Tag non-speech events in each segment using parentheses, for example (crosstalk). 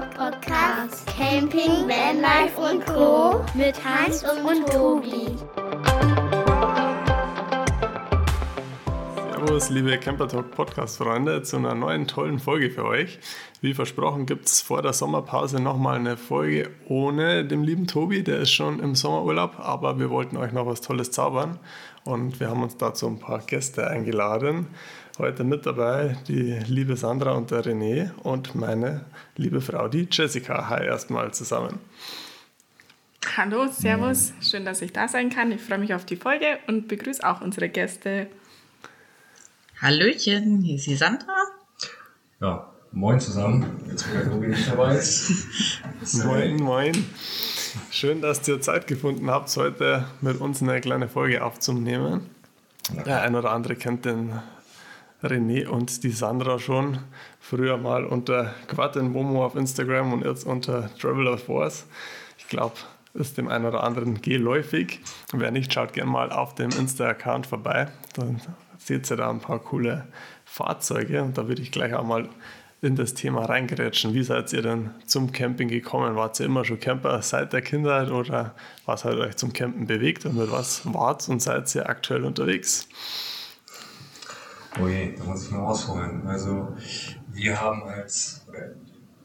Podcast. Camping, Vanlife und Co. Mit Hans und Tobi. Servus, liebe Camper Talk Podcast Freunde, zu einer neuen tollen Folge für euch. Wie versprochen gibt es vor der Sommerpause nochmal eine Folge ohne den lieben Tobi, der ist schon im Sommerurlaub, aber wir wollten euch noch was Tolles zaubern und wir haben uns dazu ein paar Gäste eingeladen. Heute mit dabei die liebe Sandra und der René und meine liebe Frau, die Jessica. Hi erstmal zusammen. Hallo, Servus, schön, dass ich da sein kann. Ich freue mich auf die Folge und begrüße auch unsere Gäste. Hallöchen, hier ist die Sandra. Ja, moin zusammen. Jetzt wo der Tobi nicht dabei ist. moin, moin. Schön, dass ihr Zeit gefunden habt, heute mit uns eine kleine Folge aufzunehmen. Der ein oder andere kennt den René und die Sandra schon. Früher mal unter Momo auf Instagram und jetzt unter Traveler Force. Ich glaube, ist dem einen oder anderen geläufig. Wer nicht, schaut gerne mal auf dem Insta-Account vorbei. Dann seht ihr da ein paar coole Fahrzeuge und da würde ich gleich auch mal in das Thema reingerätschen. Wie seid ihr denn zum Camping gekommen? Wart ihr immer schon Camper seit der Kindheit oder was hat euch zum Campen bewegt und mit was wart und seid ihr aktuell unterwegs? Oh je, da muss ich mal ausholen. Also wir haben als, oder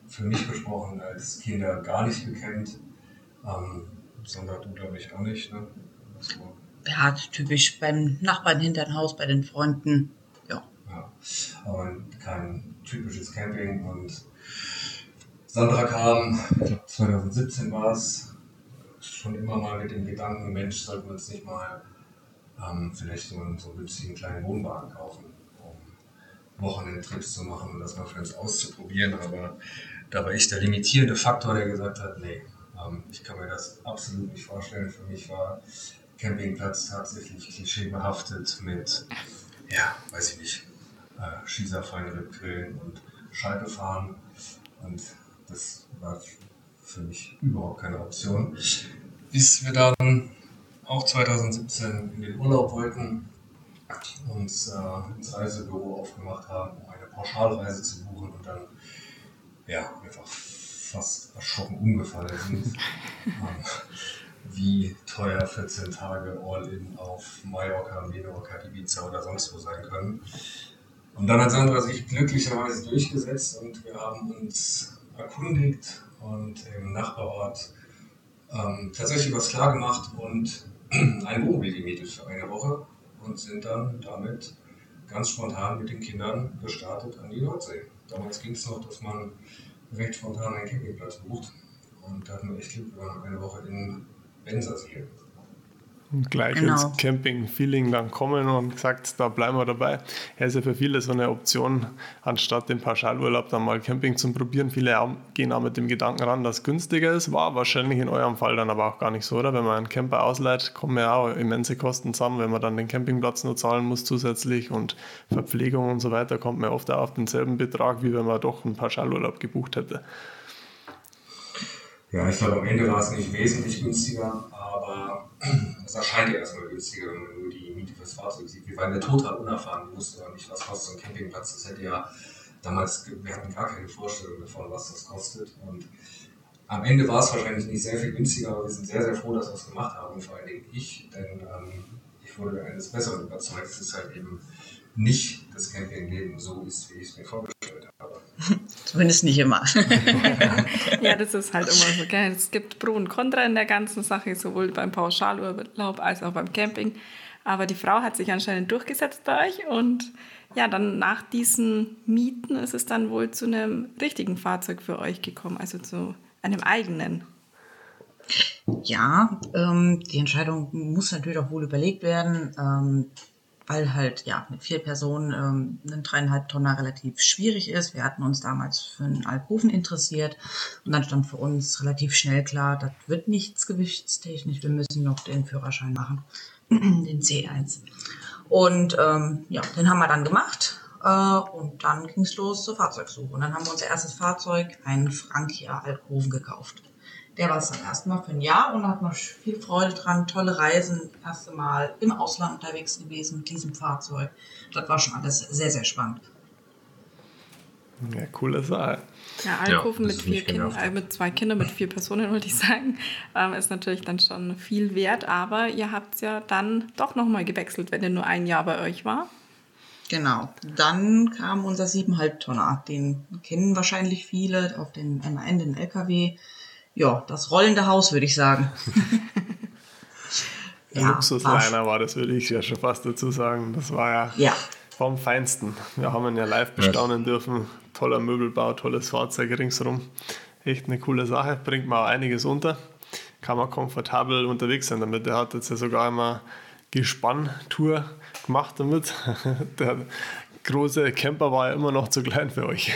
für mich gesprochen, als Kinder gar nicht gekannt. Ähm, Sandra, du glaube ich auch nicht, ne? So. Ja, typisch beim Nachbarn hinter dem Haus, bei den Freunden. Ja. ja. Aber kein typisches Camping und Sandra kam, ich glaube 2017 war es, schon immer mal mit dem Gedanken, Mensch, sollten wir uns nicht mal ähm, vielleicht so einen, so einen kleinen Wohnwagen kaufen. Wochenendtrips zu machen und das mal für uns auszuprobieren. Aber da war ich der limitierende Faktor, der gesagt hat, nee, ähm, ich kann mir das absolut nicht vorstellen. Für mich war Campingplatz tatsächlich klischeebehaftet mit, ja, weiß ich nicht, äh, Schießerfallen, Rippgrillen und Scheibe fahren. Und das war für mich überhaupt keine Option. Bis wir dann auch 2017 in den Urlaub wollten, uns äh, ins Reisebüro aufgemacht haben, um eine Pauschalreise zu buchen und dann ja, einfach fast erschrocken umgefallen sind. (laughs) ähm, wie teuer 14 Tage All-In auf Mallorca, Menorca, Ibiza oder sonst wo sein können. Und dann hat Sandra sich glücklicherweise durchgesetzt und wir haben uns erkundigt und im Nachbarort ähm, tatsächlich was klar gemacht und (clears throat) ein Wohnmobil gemietet für eine Woche und sind dann damit ganz spontan mit den Kindern gestartet an die Nordsee. Damals ging es noch, dass man recht spontan einen Campingplatz bucht. Und da hatten wir echt Glück, wir waren eine Woche in Bensersiel. Und gleich genau. ins Camping-Feeling dann kommen und gesagt, da bleiben wir dabei. Er ist ja für viele so eine Option, anstatt den Pauschalurlaub dann mal Camping zu probieren. Viele gehen auch mit dem Gedanken ran, dass es günstiger ist. War wahrscheinlich in eurem Fall dann aber auch gar nicht so, oder? Wenn man einen Camper ausleiht, kommen ja auch immense Kosten zusammen, wenn man dann den Campingplatz nur zahlen muss zusätzlich und Verpflegung und so weiter, kommt man oft auch auf denselben Betrag, wie wenn man doch einen Pauschalurlaub gebucht hätte. Ja, ich glaube, am Ende war es nicht wesentlich günstiger, aber (clears throat) es erscheint ja erstmal günstiger, wenn man nur die Miete fürs Fahrzeug sieht. Wir waren ja total unerfahren, wir wussten ja nicht, was kostet so ein Campingplatz. Das hätte ja damals, wir hatten gar keine Vorstellung davon, was das kostet. Und am Ende war es wahrscheinlich nicht sehr viel günstiger, aber wir sind sehr, sehr froh, dass wir es gemacht haben. Vor allen Dingen ich, denn ähm, ich wurde eines Besseren überzeugt. Es ist halt eben nicht das Campingleben so ist, wie ich es mir vorgestellt habe. (laughs) Zumindest nicht immer. ja, das ist halt immer so. Gell? Es gibt Pro und Contra in der ganzen Sache, sowohl beim Pauschalurlaub als auch beim Camping. Aber die Frau hat sich anscheinend durchgesetzt bei euch und ja, dann nach diesen Mieten ist es dann wohl zu einem richtigen Fahrzeug für euch gekommen, also zu einem eigenen. Ja, ähm, die Entscheidung muss natürlich auch wohl überlegt werden. Ähm, weil halt ja mit vier Personen ähm, ein dreieinhalb Tonner relativ schwierig ist. Wir hatten uns damals für einen Alkoven interessiert und dann stand für uns relativ schnell klar, das wird nichts gewichtstechnisch, wir müssen noch den Führerschein machen, (clears throat) den C1. Und ähm, ja, den haben wir dann gemacht äh, und dann ging es los zur Fahrzeugsuche. Und dann haben wir unser erstes Fahrzeug, einen Frankia Alkoven, gekauft. Der war es dann erstmal für ein Jahr und hat man viel Freude dran. Tolle Reisen, erste Mal im Ausland unterwegs gewesen mit diesem Fahrzeug. Das war schon alles sehr, sehr spannend. Ja, coole Sache. Ja, Alkoven ja, mit vier Kindern, äh, mit zwei Kindern, mit vier Personen, (laughs) würde ich sagen, ähm, ist natürlich dann schon viel wert. Aber ihr habt es ja dann doch nochmal gewechselt, wenn ihr nur ein Jahr bei euch war. Genau. Dann kam unser 7,5 Tonner. Den kennen wahrscheinlich viele auf den MAN, den LKW. Ja, das rollende Haus, würde ich sagen. (laughs) ja, Luxusliner war das, würde ich ja schon fast dazu sagen. Das war ja, ja. vom Feinsten. Wir haben ihn ja live bestaunen dürfen. Toller Möbelbau, tolles Fahrzeug ringsherum. Echt eine coole Sache, bringt mir auch einiges unter. Kann man komfortabel unterwegs sein damit. Der hat jetzt ja sogar einmal Gespanntour gemacht damit. (laughs) Der große Camper war ja immer noch zu klein für euch.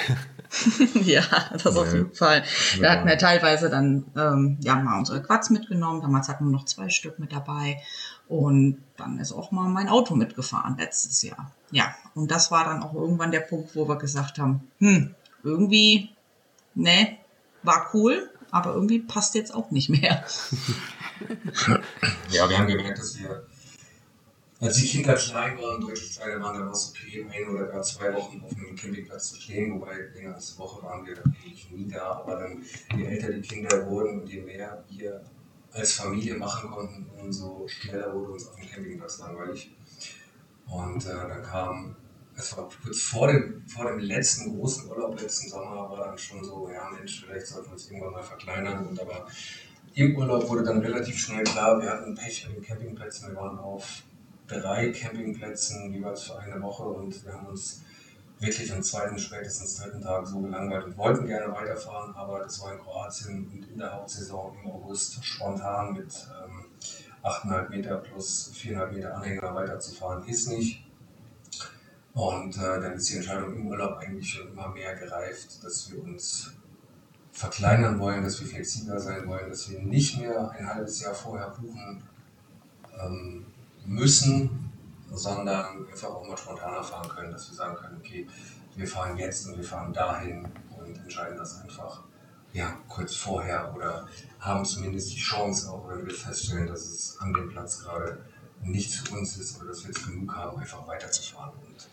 (laughs) ja, das auf jeden Fall. Wir hatten ja teilweise dann ähm, ja, mal unsere Quads mitgenommen. Damals hatten wir noch zwei Stück mit dabei. Und dann ist auch mal mein Auto mitgefahren letztes Jahr. Ja, und das war dann auch irgendwann der Punkt, wo wir gesagt haben, hm, irgendwie, ne, war cool, aber irgendwie passt jetzt auch nicht mehr. (laughs) ja, wir haben gemerkt, dass wir als die Kinder klein waren, deutlich kleiner waren, dann war es okay, ein oder gar zwei Wochen auf einem Campingplatz zu stehen, wobei länger als eine Woche waren wir eigentlich nie da. Aber dann, je älter die Kinder wurden und je mehr wir als Familie machen konnten, umso schneller wurde uns auf dem Campingplatz langweilig. Und äh, dann kam, es war kurz vor dem, vor dem letzten großen Urlaub letzten Sommer, war dann schon so, ja Mensch, vielleicht sollten wir uns irgendwann mal verkleinern. Und aber im Urlaub wurde dann relativ schnell klar, wir hatten Pech mit den Campingplätzen, wir waren auf drei Campingplätzen jeweils für eine Woche und wir haben uns wirklich am zweiten, spätestens dritten Tag so gelangweilt und wollten gerne weiterfahren, aber das war in Kroatien und in der Hauptsaison im August spontan mit ähm, 8,5 Meter plus 4,5 Meter Anhänger weiterzufahren, ist nicht. Und äh, dann ist die Entscheidung im Urlaub eigentlich schon immer mehr gereift, dass wir uns verkleinern wollen, dass wir flexibler sein wollen, dass wir nicht mehr ein halbes Jahr vorher buchen, ähm, müssen, sondern einfach auch mal spontaner fahren können, dass wir sagen können, okay, wir fahren jetzt und wir fahren dahin und entscheiden das einfach ja, kurz vorher oder haben zumindest die Chance, auch wenn wir feststellen, dass es an dem Platz gerade nicht für uns ist oder dass wir jetzt genug haben, einfach weiterzufahren. Und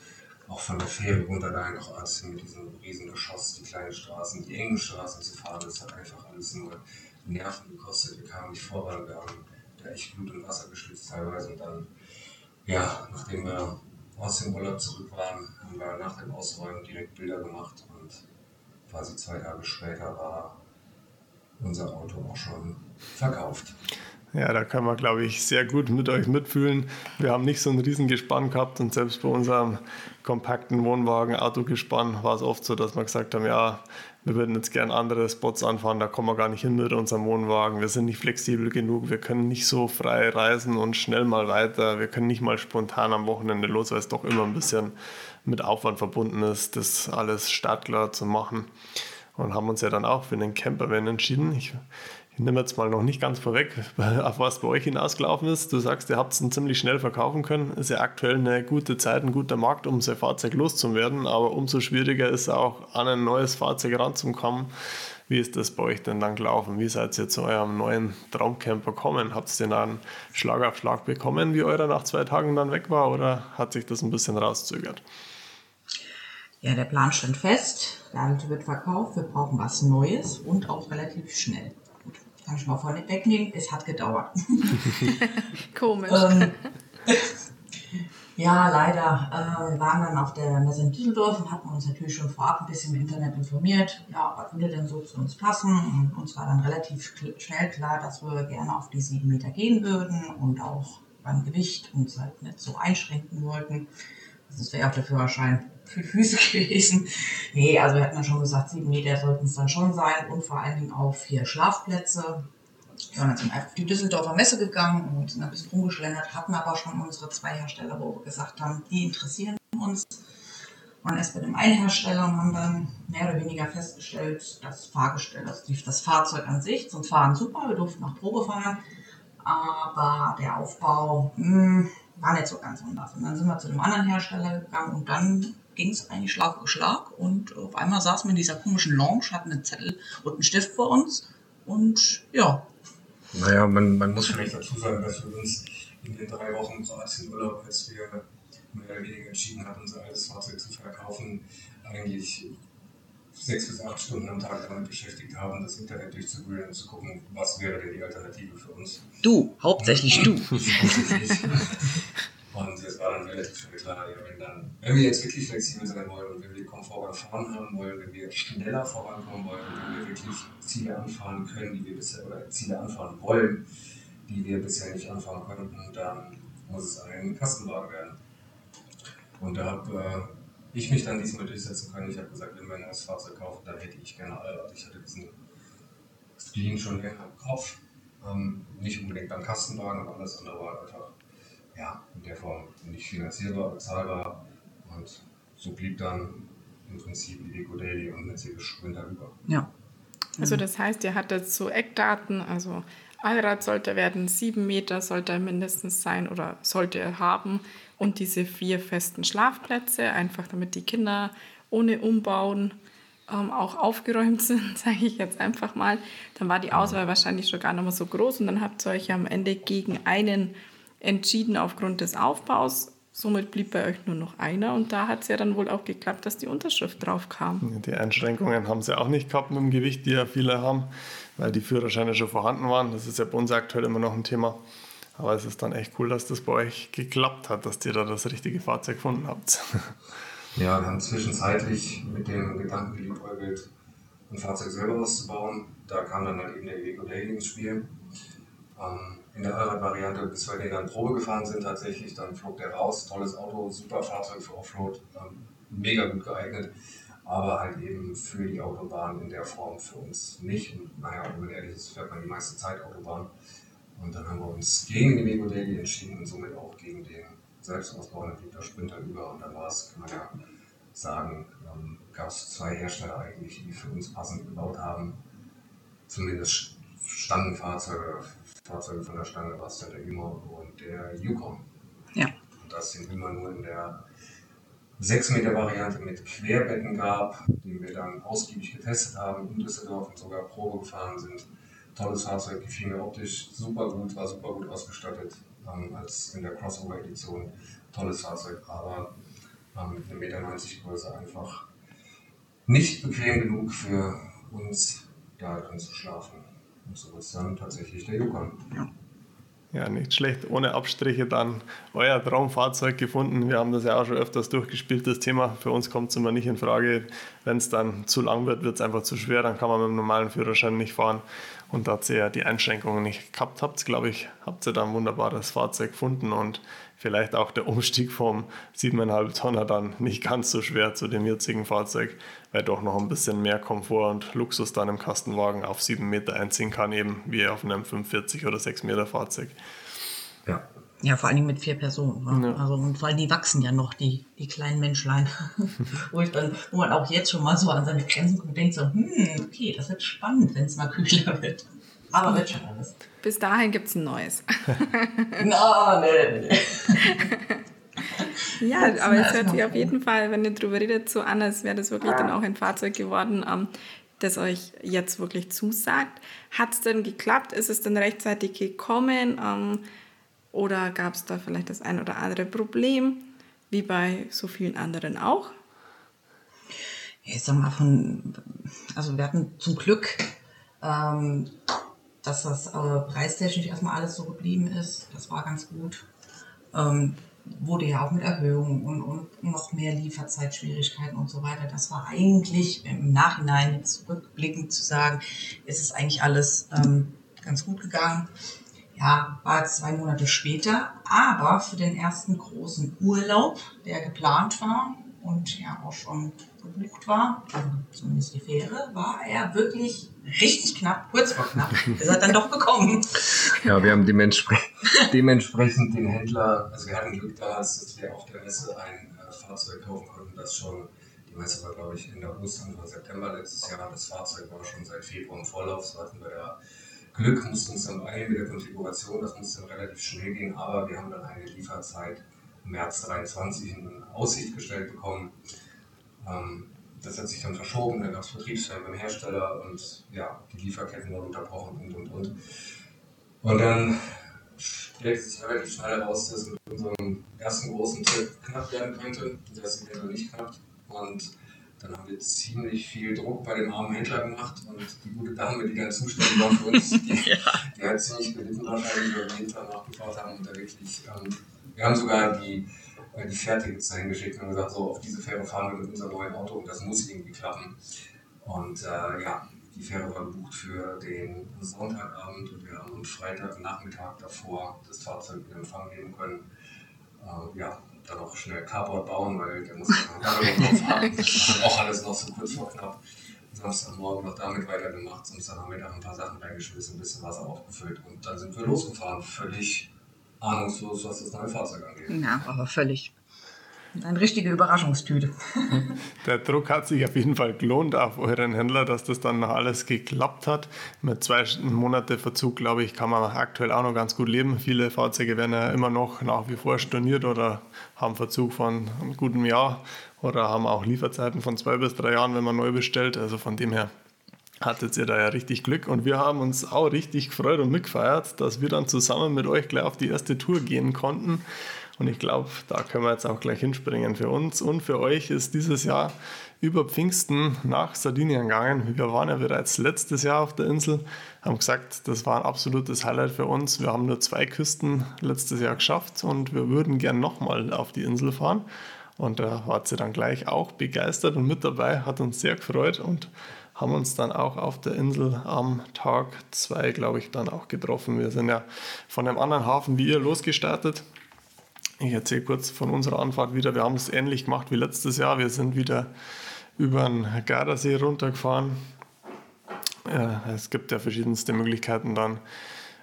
auch von der Fähre runter da nach Kroatien mit diesem riesen Geschoss, die kleinen Straßen, die engen Straßen zu fahren, das hat einfach alles nur Nerven gekostet. Wir kamen nicht voran, wir haben da echt Blut und Wasser geschwitzt teilweise. Und dann, ja, nachdem wir aus dem Urlaub zurück waren, haben wir nach dem Ausräumen direkt Bilder gemacht und quasi zwei Tage später war unser Auto auch schon verkauft. Ja, da kann man, glaube ich, sehr gut mit euch mitfühlen. Wir haben nicht so ein Riesengespann gehabt und selbst bei unserem kompakten Wohnwagen, Autogespann war es oft so, dass wir gesagt haben, ja, wir würden jetzt gern andere Spots anfahren, da kommen wir gar nicht hin mit unserem Wohnwagen. Wir sind nicht flexibel genug, wir können nicht so frei reisen und schnell mal weiter. Wir können nicht mal spontan am Wochenende los, weil es doch immer ein bisschen mit Aufwand verbunden ist, das alles startklar zu machen. Und haben uns ja dann auch für einen Campervan entschieden. Ich ich nehme jetzt mal noch nicht ganz vorweg, (laughs) auf was bei euch hinausgelaufen ist. Du sagst, ihr habt es ziemlich schnell verkaufen können. Ist ja aktuell eine gute Zeit, ein guter Markt, um sein Fahrzeug loszuwerden. Aber umso schwieriger ist auch, an ein neues Fahrzeug ranzukommen. Wie ist das bei euch denn dann gelaufen? Wie seid ihr zu eurem neuen Traumcamper gekommen? Habt ihr den dann Schlag auf Schlag bekommen, wie eurer nach zwei Tagen dann weg war? Oder hat sich das ein bisschen rauszögert? Ja, der Plan stand fest. Der wird verkauft. Wir brauchen was Neues und auch relativ schnell kann ich mal vorne wegnehmen, es hat gedauert. (laughs) Komisch. ähm, ja, leider. Äh, wir waren dann auf der Messe in Düsseldorf und hatten uns natürlich schon vorab ein bisschen im Internet informiert, ja, was würde denn so zu uns passen. Und uns war dann relativ schnell klar, dass wir gerne auf die sieben Meter gehen würden und auch beim Gewicht uns halt nicht so einschränken wollten. Das wäre auch der Führerschein für Füße (laughs) gewesen. Nee, also wir hatten ja schon gesagt, sieben Meter sollten es dann schon sein und vor allen Dingen auch vier Schlafplätze. Wir sind dann einfach auf die Düsseldorfer Messe gegangen und sind ein bisschen rumgeschlendert, hatten aber schon unsere zwei Hersteller, wo wir gesagt haben, die interessieren uns. Und erst bei dem einen Hersteller und haben dann mehr oder weniger festgestellt, das Fahrgestell, also das Fahrzeug an sich zum Fahren super, wir durften nach Probe fahren, aber der Aufbau mh, hm, war nicht so ganz anders. Und dann sind wir zu dem anderen Hersteller gegangen und dann ging es eigentlich Schlag auf Schlag und auf einmal saßen wir in dieser komischen Lounge, hatten einen Zettel und einen Stift vor uns und ja. Naja, man, man muss vielleicht dazu sagen, dass wir uns in den drei Wochen Kroatien-Urlaub, als wir mehr oder weniger entschieden haben, unser altes Fahrzeug zu verkaufen, eigentlich sechs bis acht Stunden am Tag damit beschäftigt haben, das Internet durchzuwühlen und zu gucken, was wäre denn die Alternative für uns. Du, hauptsächlich du. Und es war dann relativ schnell klar, ja, wenn, dann, wenn wir jetzt wirklich flexibel sein wollen und wenn wir Komfort beim haben wollen, wenn wir schneller vorankommen wollen, wenn wir wirklich Ziele anfahren können, die wir bisher, oder Ziele anfahren wollen, die wir bisher nicht anfahren konnten, dann muss es ein Kastenwagen werden. Und da habe äh, ich mich dann diesmal durchsetzen können. Ich habe gesagt, wenn wir ein neues Fahrzeug kaufen, dann hätte ich gerne Allrad. Ich hatte diesen Spleen schon länger im Kopf. Ähm, nicht unbedingt beim Kastenwagen, aber alles andere war einfach ja, in der Form nicht finanzierbar, bezahlbar. Und so blieb dann im Prinzip Eco Daily und Mercedes Sprinter über. Ja. Also das heißt, ihr hattet so Eckdaten, also Allrad sollte werden, sieben Meter sollte er mindestens sein oder sollte er haben und diese vier festen Schlafplätze, einfach damit die Kinder ohne Umbauen ähm, auch aufgeräumt (laughs) sind, sage ich jetzt einfach mal. Dann war die Auswahl wahrscheinlich schon gar nicht mehr so groß und dann habt ihr euch am Ende gegen einen entschieden aufgrund des Aufbaus. Somit blieb bei euch nur noch einer und da hat es ja dann wohl auch geklappt, dass die Unterschrift drauf kam. Die Einschränkungen haben sie auch nicht gehabt mit dem Gewicht, die ja viele haben, weil die Führerscheine schon vorhanden waren. Das ist ja bei uns aktuell immer noch ein Thema. Aber es ist dann echt cool, dass das bei euch geklappt hat, dass ihr da das richtige Fahrzeug gefunden habt. (laughs) Ja, wir haben zwischenzeitlich mit dem Gedanken geliebäugelt, ein Fahrzeug selber auszubauen. Da kam dann halt eben der Iveco Daily ins Spiel. Ähm, in der Allrad-Variante, bis wir den dann Probe gefahren sind tatsächlich, dann flog der raus. Tolles Auto, super Fahrzeug für Offroad, ähm, mega gut geeignet, aber halt eben für die Autobahn in der Form für uns nicht. Und naja, wenn man ehrlich ist, fährt man die meiste Zeit Autobahn. Und dann haben wir uns gegen den Iveco Daily entschieden und somit auch gegen den Selbstausbau. Dann blieb der Sprinter über und dann war es, kann man ja sagen, ähm, gab es zwei Hersteller eigentlich, die für uns passend gebaut haben. Zumindest Stangenfahrzeuge, Fahrzeuge von der Stange war es der Imo und der Yukon. Ja. Und das sind immer nur in der 6 Meter Variante mit Querbecken gab, den wir dann ausgiebig getestet haben, in Düsseldorf und sogar Probe gefahren sind. Tolles Fahrzeug, gefiel mir optisch super gut, war super gut ausgestattet ähm, als in der Crossover-Edition. Tolles Fahrzeug, aber ähm, mit 1,90 Meter Größe einfach nicht bequem genug für uns da drin zu schlafen. Und so ist dann tatsächlich der Yukon. ja. Ja, nicht schlecht. Ohne Abstriche dann euer Traumfahrzeug gefunden. Wir haben das ja auch schon öfters durchgespielt, das Thema. Für uns kommt es immer nicht in Frage. Wenn es dann zu lang wird, wird es einfach zu schwer. Dann kann man mit dem normalen Führerschein nicht fahren. Und da ihr ja die Einschränkungen nicht gehabt habt, glaube ich, habt ihr da ein wunderbares Fahrzeug gefunden und vielleicht auch der Umstieg vom 7,5 Tonner dann nicht ganz so schwer zu dem jetzigen Fahrzeug, weil doch noch ein bisschen mehr Komfort und Luxus dann im Kastenwagen auf 7 Meter einziehen kann, eben wie auf einem 45 oder 6 Meter Fahrzeug. Ja. Ja, vor allem mit vier Personen. Ne? Ja. Also, und vor allem die wachsen ja noch, die, die kleinen Menschlein. (laughs) wo, ich dann, wo man auch jetzt schon mal so an seine Grenzen kommt und denkt so, hm, okay, das wird spannend, wenn es mal kühler wird. Aber wird schon alles. Bis dahin gibt es ein neues. (laughs) Na, nee, nee, nee. Ja, aber es hört sich auf jeden Fall, wenn ihr drüber redet, so an, als wäre das wirklich dann auch ein Fahrzeug geworden, ähm, das euch jetzt wirklich zusagt. Hat es denn geklappt? Ist es denn rechtzeitig gekommen? Ähm, oder gab es da vielleicht das ein oder andere Problem, wie bei so vielen anderen auch? Ich sag mal von, also wir hatten zum Glück, ähm, dass das äh, preistechnisch erstmal alles so geblieben ist. Das war ganz gut. Ähm, wurde ja auch mit Erhöhungen und, und noch mehr Lieferzeitschwierigkeiten und so weiter. Das war eigentlich im Nachhinein jetzt rückblickend zu sagen, ist es eigentlich alles ähm, ganz gut gegangen. Ja, war zwei Monate später, aber für den ersten großen Urlaub, der geplant war und ja auch schon gebucht war, also zumindest die Fähre, war er wirklich richtig knapp, kurz vor knapp, (laughs) ist er dann doch gekommen. Ja, wir haben dementsprechend, dementsprechend den Händler, also wir hatten Glück dass wir auf der Messe ein äh, Fahrzeug kaufen konnten, das schon, die Messe war glaube ich Ende August, Anfang September letztes Jahr, das Fahrzeug war schon seit Februar im Vorlauf, so hatten wir da Glück, mussten uns dann beeilen mit der Konfiguration, das musste dann relativ schnell gehen, aber wir haben dann eine Lieferzeit März 23 in Aussicht gestellt bekommen. Ähm, das hat sich dann verschoben, dann gab es Vertriebsfällen beim Hersteller und ja, die Lieferketten wurden unterbrochen und und und. Und dann stellte sich relativ schnell heraus, dass mit unserem ersten großen Trip knapp werden könnte, dass es eventuell nicht klappt. Und dann haben wir ziemlich viel Druck bei dem armen Händler gemacht und die gute Dame, die dann zuständig war für uns, die, (laughs) ja. die hat ziemlich gelitten wahrscheinlich, weil wir Tag nachgefahren haben und da wirklich, ähm, wir haben sogar die, äh, die jetzt dahin geschickt und gesagt, so auf diese Fähre fahren wir mit unserem neuen Auto und das muss irgendwie klappen. Und äh, ja, die Fähre war gebucht für den Sonntagabend und wir haben am Freitagnachmittag davor das Fahrzeug in Empfang nehmen können. Äh, ja, dann auch schnell Carport bauen, weil der muss (laughs) dann noch fahren. Das war auch alles noch so kurz vor knapp. Samstagmorgen noch damit weitergemacht, Samstagnachmittag ein paar Sachen reingeschmissen, ein bisschen Wasser aufgefüllt und dann sind wir losgefahren. Völlig ahnungslos, was das neue Fahrzeug angeht. Ja, aber völlig. Eine richtige Überraschungstüte. (laughs) Der Druck hat sich auf jeden Fall gelohnt auf euren Händler, dass das dann noch alles geklappt hat. Mit zwei Monate Verzug, glaube ich, kann man aktuell auch noch ganz gut leben. Viele Fahrzeuge werden ja immer noch nach wie vor storniert oder haben Verzug von einem guten Jahr oder haben auch Lieferzeiten von zwei bis drei Jahren, wenn man neu bestellt. Also von dem her hattet ihr da ja richtig Glück und wir haben uns auch richtig gefreut und mitgefeiert, dass wir dann zusammen mit euch gleich auf die erste Tour gehen konnten. Und ich glaube, da können wir jetzt auch gleich hinspringen. Für uns und für euch ist dieses Jahr über Pfingsten nach Sardinien gegangen. Wir waren ja bereits letztes Jahr auf der Insel, haben gesagt, das war ein absolutes Highlight für uns. Wir haben nur zwei Küsten letztes Jahr geschafft und wir würden gern nochmal auf die Insel fahren. Und da war sie dann gleich auch begeistert und mit dabei, hat uns sehr gefreut und haben uns dann auch auf der Insel am Tag 2, glaube ich, dann auch getroffen. Wir sind ja von einem anderen Hafen wie ihr losgestartet ich erzähle kurz von unserer Anfahrt wieder. Wir haben es ähnlich gemacht wie letztes Jahr. Wir sind wieder über den Gardasee runtergefahren. Ja, es gibt ja verschiedenste Möglichkeiten dann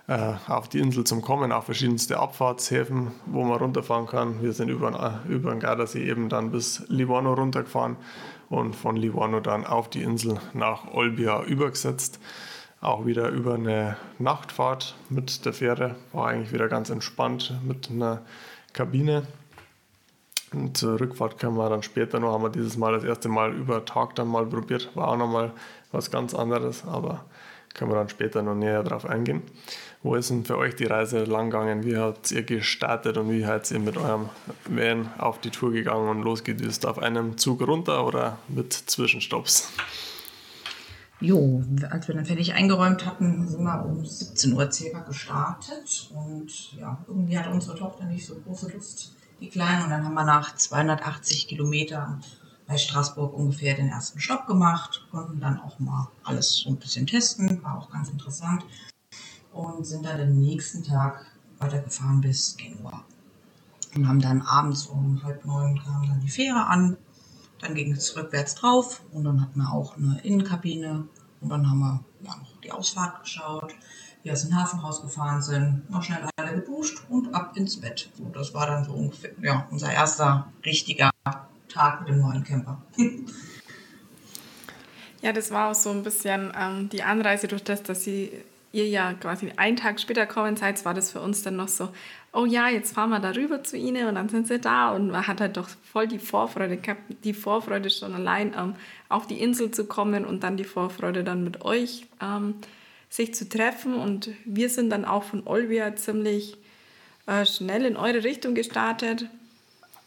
äh, auf die Insel zum Kommen, auch verschiedenste Abfahrtshäfen, wo man runterfahren kann. Wir sind über, über den Gardasee eben dann bis Livorno runtergefahren und von Livorno dann auf die Insel nach Olbia übergesetzt. Auch wieder über eine Nachtfahrt mit der Fähre. War eigentlich wieder ganz entspannt mit einer Kabine. Und zur Rückfahrt können wir dann später noch, haben wir dieses Mal das erste Mal über Tag dann mal probiert. War auch nochmal was ganz anderes, aber können wir dann später noch näher drauf eingehen. Wo ist denn für euch die Reise lang gegangen? Wie habt ihr gestartet und wie seid ihr mit eurem Van auf die Tour gegangen und losgedüst? Auf einem Zug runter oder mit Zwischenstopps? Jo, als wir dann fertig eingeräumt hatten, sind wir um 17 Uhr circa gestartet. Und ja, irgendwie hatte unsere Tochter nicht so große Lust, die Kleine. Und dann haben wir nach 280 Kilometern bei Straßburg ungefähr den ersten Stopp gemacht, konnten dann auch mal alles so ein bisschen testen, war auch ganz interessant. Und sind dann den nächsten Tag weitergefahren bis Genua. Und haben dann abends um halb neun kam dann die Fähre an dann ging es rückwärts drauf und dann hatten wir auch eine Innenkabine und dann haben wir ja, noch die Ausfahrt geschaut, wie wir aus dem Hafen rausgefahren sind, noch schnell alle geduscht und ab ins Bett. So, das war dann so ungefähr ja, unser erster richtiger Tag mit dem neuen Camper. (laughs) ja, das war auch so ein bisschen ähm, die Anreise durch das, dass sie ihr ja quasi einen Tag später kommen seid, war das für uns dann noch so, oh ja, jetzt fahren wir darüber zu ihnen und dann sind sie da. Und man hat halt doch voll die Vorfreude gehabt, die Vorfreude schon allein ähm, auf die Insel zu kommen und dann die Vorfreude dann mit euch ähm, sich zu treffen. Und wir sind dann auch von Olvia ziemlich äh, schnell in eure Richtung gestartet.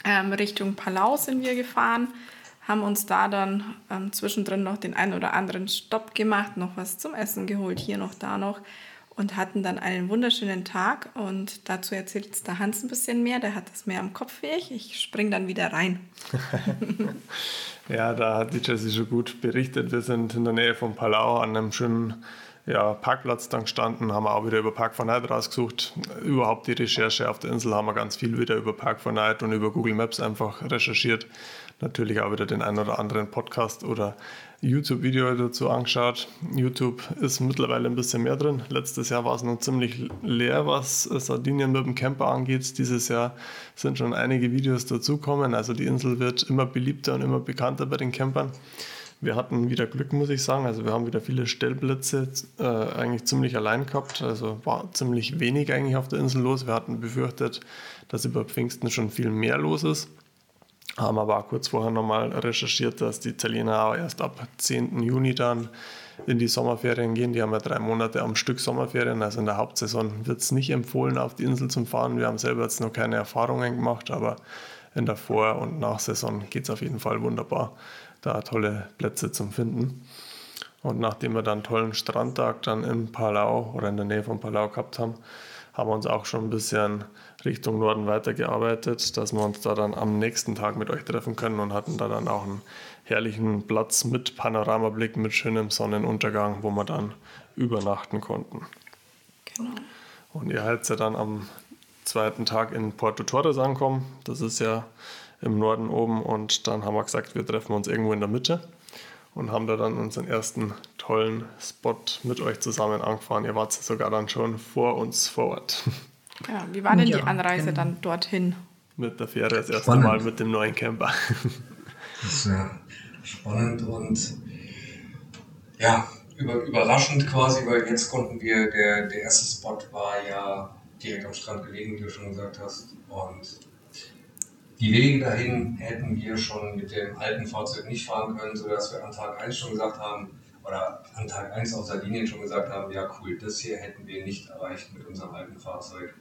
Ähm, Richtung Palau sind wir gefahren haben uns da dann ähm, zwischendrin noch den einen oder anderen Stopp gemacht, noch was zum Essen geholt, hier noch, da noch und hatten dann einen wunderschönen Tag und dazu erzählt jetzt der Hans ein bisschen mehr, der hat das mehr am Kopf wie ich, ich spring dann wieder rein. (laughs) ja, da hat die Jessie schon gut berichtet, wir sind in der Nähe von Palau an einem schönen ja, Parkplatz dann gestanden, haben auch wieder über Park 4 Night rausgesucht. Überhaupt die Recherche auf der Insel haben wir ganz viel wieder über Park 4 Night und über Google Maps einfach recherchiert natürlich auch wieder den einen oder anderen Podcast oder YouTube-Video dazu angeschaut. YouTube ist mittlerweile ein bisschen mehr drin. Letztes Jahr war es noch ziemlich leer, was Sardinien mit dem Camper angeht. Dieses Jahr sind schon einige Videos dazukommen. Also die Insel wird immer beliebter und immer bekannter bei den Campern. Wir hatten wieder Glück, muss ich sagen. Also wir haben wieder viele Stellplätze äh, eigentlich ziemlich allein gehabt. Also war ziemlich wenig eigentlich auf der Insel los. Wir hatten befürchtet, dass über Pfingsten schon viel mehr los ist haben aber auch kurz vorher nochmal recherchiert, dass die Italiener auch erst ab 10. Juni dann in die Sommerferien gehen. Die haben ja drei Monate am Stück Sommerferien. Also in der Hauptsaison wird es nicht empfohlen, auf die Insel zu fahren. Wir haben selber jetzt noch keine Erfahrungen gemacht, aber in der Vor- und Nachsaison geht es auf jeden Fall wunderbar. da tolle Plätze zum Finden. Und nachdem wir dann einen tollen Strandtag dann in Palau oder in der Nähe von Palau gehabt haben, haben wir uns auch schon ein bisschen Richtung Norden weitergearbeitet, dass wir uns da dann am nächsten Tag mit euch treffen können und hatten da dann auch einen herrlichen Platz mit Panoramablick, mit schönem Sonnenuntergang, wo wir dann übernachten konnten. Genau. Und ihr seid ja dann am zweiten Tag in Porto Torres ankommen. Das ist ja im Norden oben. Und dann haben wir gesagt, wir treffen uns irgendwo in der Mitte und haben da dann unseren ersten tollen Spot mit euch zusammen angefahren. Ihr wart sogar dann schon vor uns vor Ort. (laughs) Ja, wie war denn ja, die Anreise genau. dann dorthin? Mit der Fähre das erste spannend. Mal mit dem neuen Camper. Das ist ja spannend und ja, über, überraschend quasi, weil jetzt konnten wir, der, der erste Spot war ja direkt am Strand gelegen, wie du schon gesagt hast. Und die Wege dahin hätten wir schon mit dem alten Fahrzeug nicht fahren können, sodass wir an Tag 1 schon gesagt haben, oder an Tag 1 auf Sardinien schon gesagt haben, ja cool, das hier hätten wir nicht erreicht mit unserem alten Fahrzeug.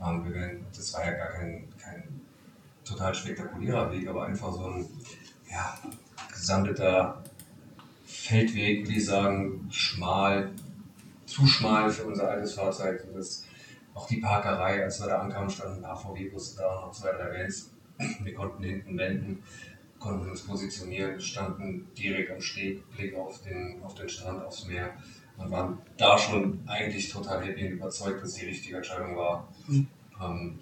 Werden, das war ja gar kein, kein total spektakulärer Weg, aber einfach so ein ja, gesandeter Feldweg, würde ich sagen, schmal, zu schmal für unser altes Fahrzeug. Das, auch die Parkerei, als wir da ankamen, standen ein paar VW-Busse da, noch zwei, drei Vans. Wir konnten hinten wenden, konnten uns positionieren, standen direkt am Steg, Blick auf den, auf den Strand, aufs Meer und waren da schon eigentlich total happy und überzeugt, dass die richtige Entscheidung war. Mhm. Ähm,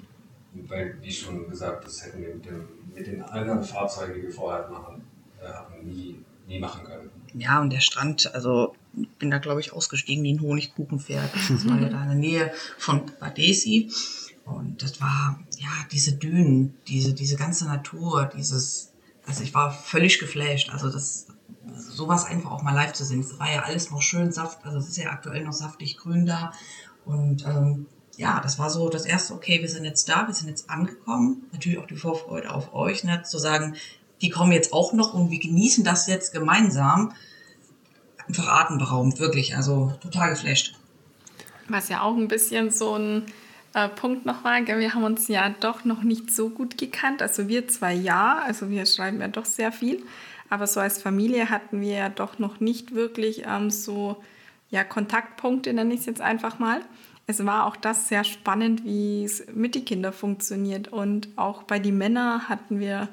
weil, wie schon gesagt, das hätten wir mit, dem, mit den anderen Fahrzeugen, die wir vorher machen, äh, hatten, nie, nie machen können. Ja, und der Strand, also ich bin da, glaube ich, ausgestiegen wie ein Honigkuchenpferd. Das war ja da in der Nähe von Badesi. Und das war, ja, diese Dünen, diese, diese ganze Natur, dieses, also ich war völlig geflasht. Also das, sowas einfach auch mal live zu sehen. Es war ja alles noch schön saft, also es ist ja aktuell noch saftig grün da. Und ähm, ja, das war so das erste, okay, wir sind jetzt da, wir sind jetzt angekommen. Natürlich auch die Vorfreude auf euch, ne, zu sagen, die kommen jetzt auch noch und wir genießen das jetzt gemeinsam. Einfach atemberaubend, wirklich, also total geflasht. Was ja auch ein bisschen so ein äh, Punkt noch war, wir haben uns ja doch noch nicht so gut gekannt. Also wir zwei ja, also wir schreiben ja doch sehr viel. Aber so als Familie hatten wir ja doch noch nicht wirklich ähm, so ja, Kontaktpunkte, nenne ich es jetzt einfach mal. Es war auch das sehr spannend, wie es mit den Kindern funktioniert. Und auch bei den Männern hatten wir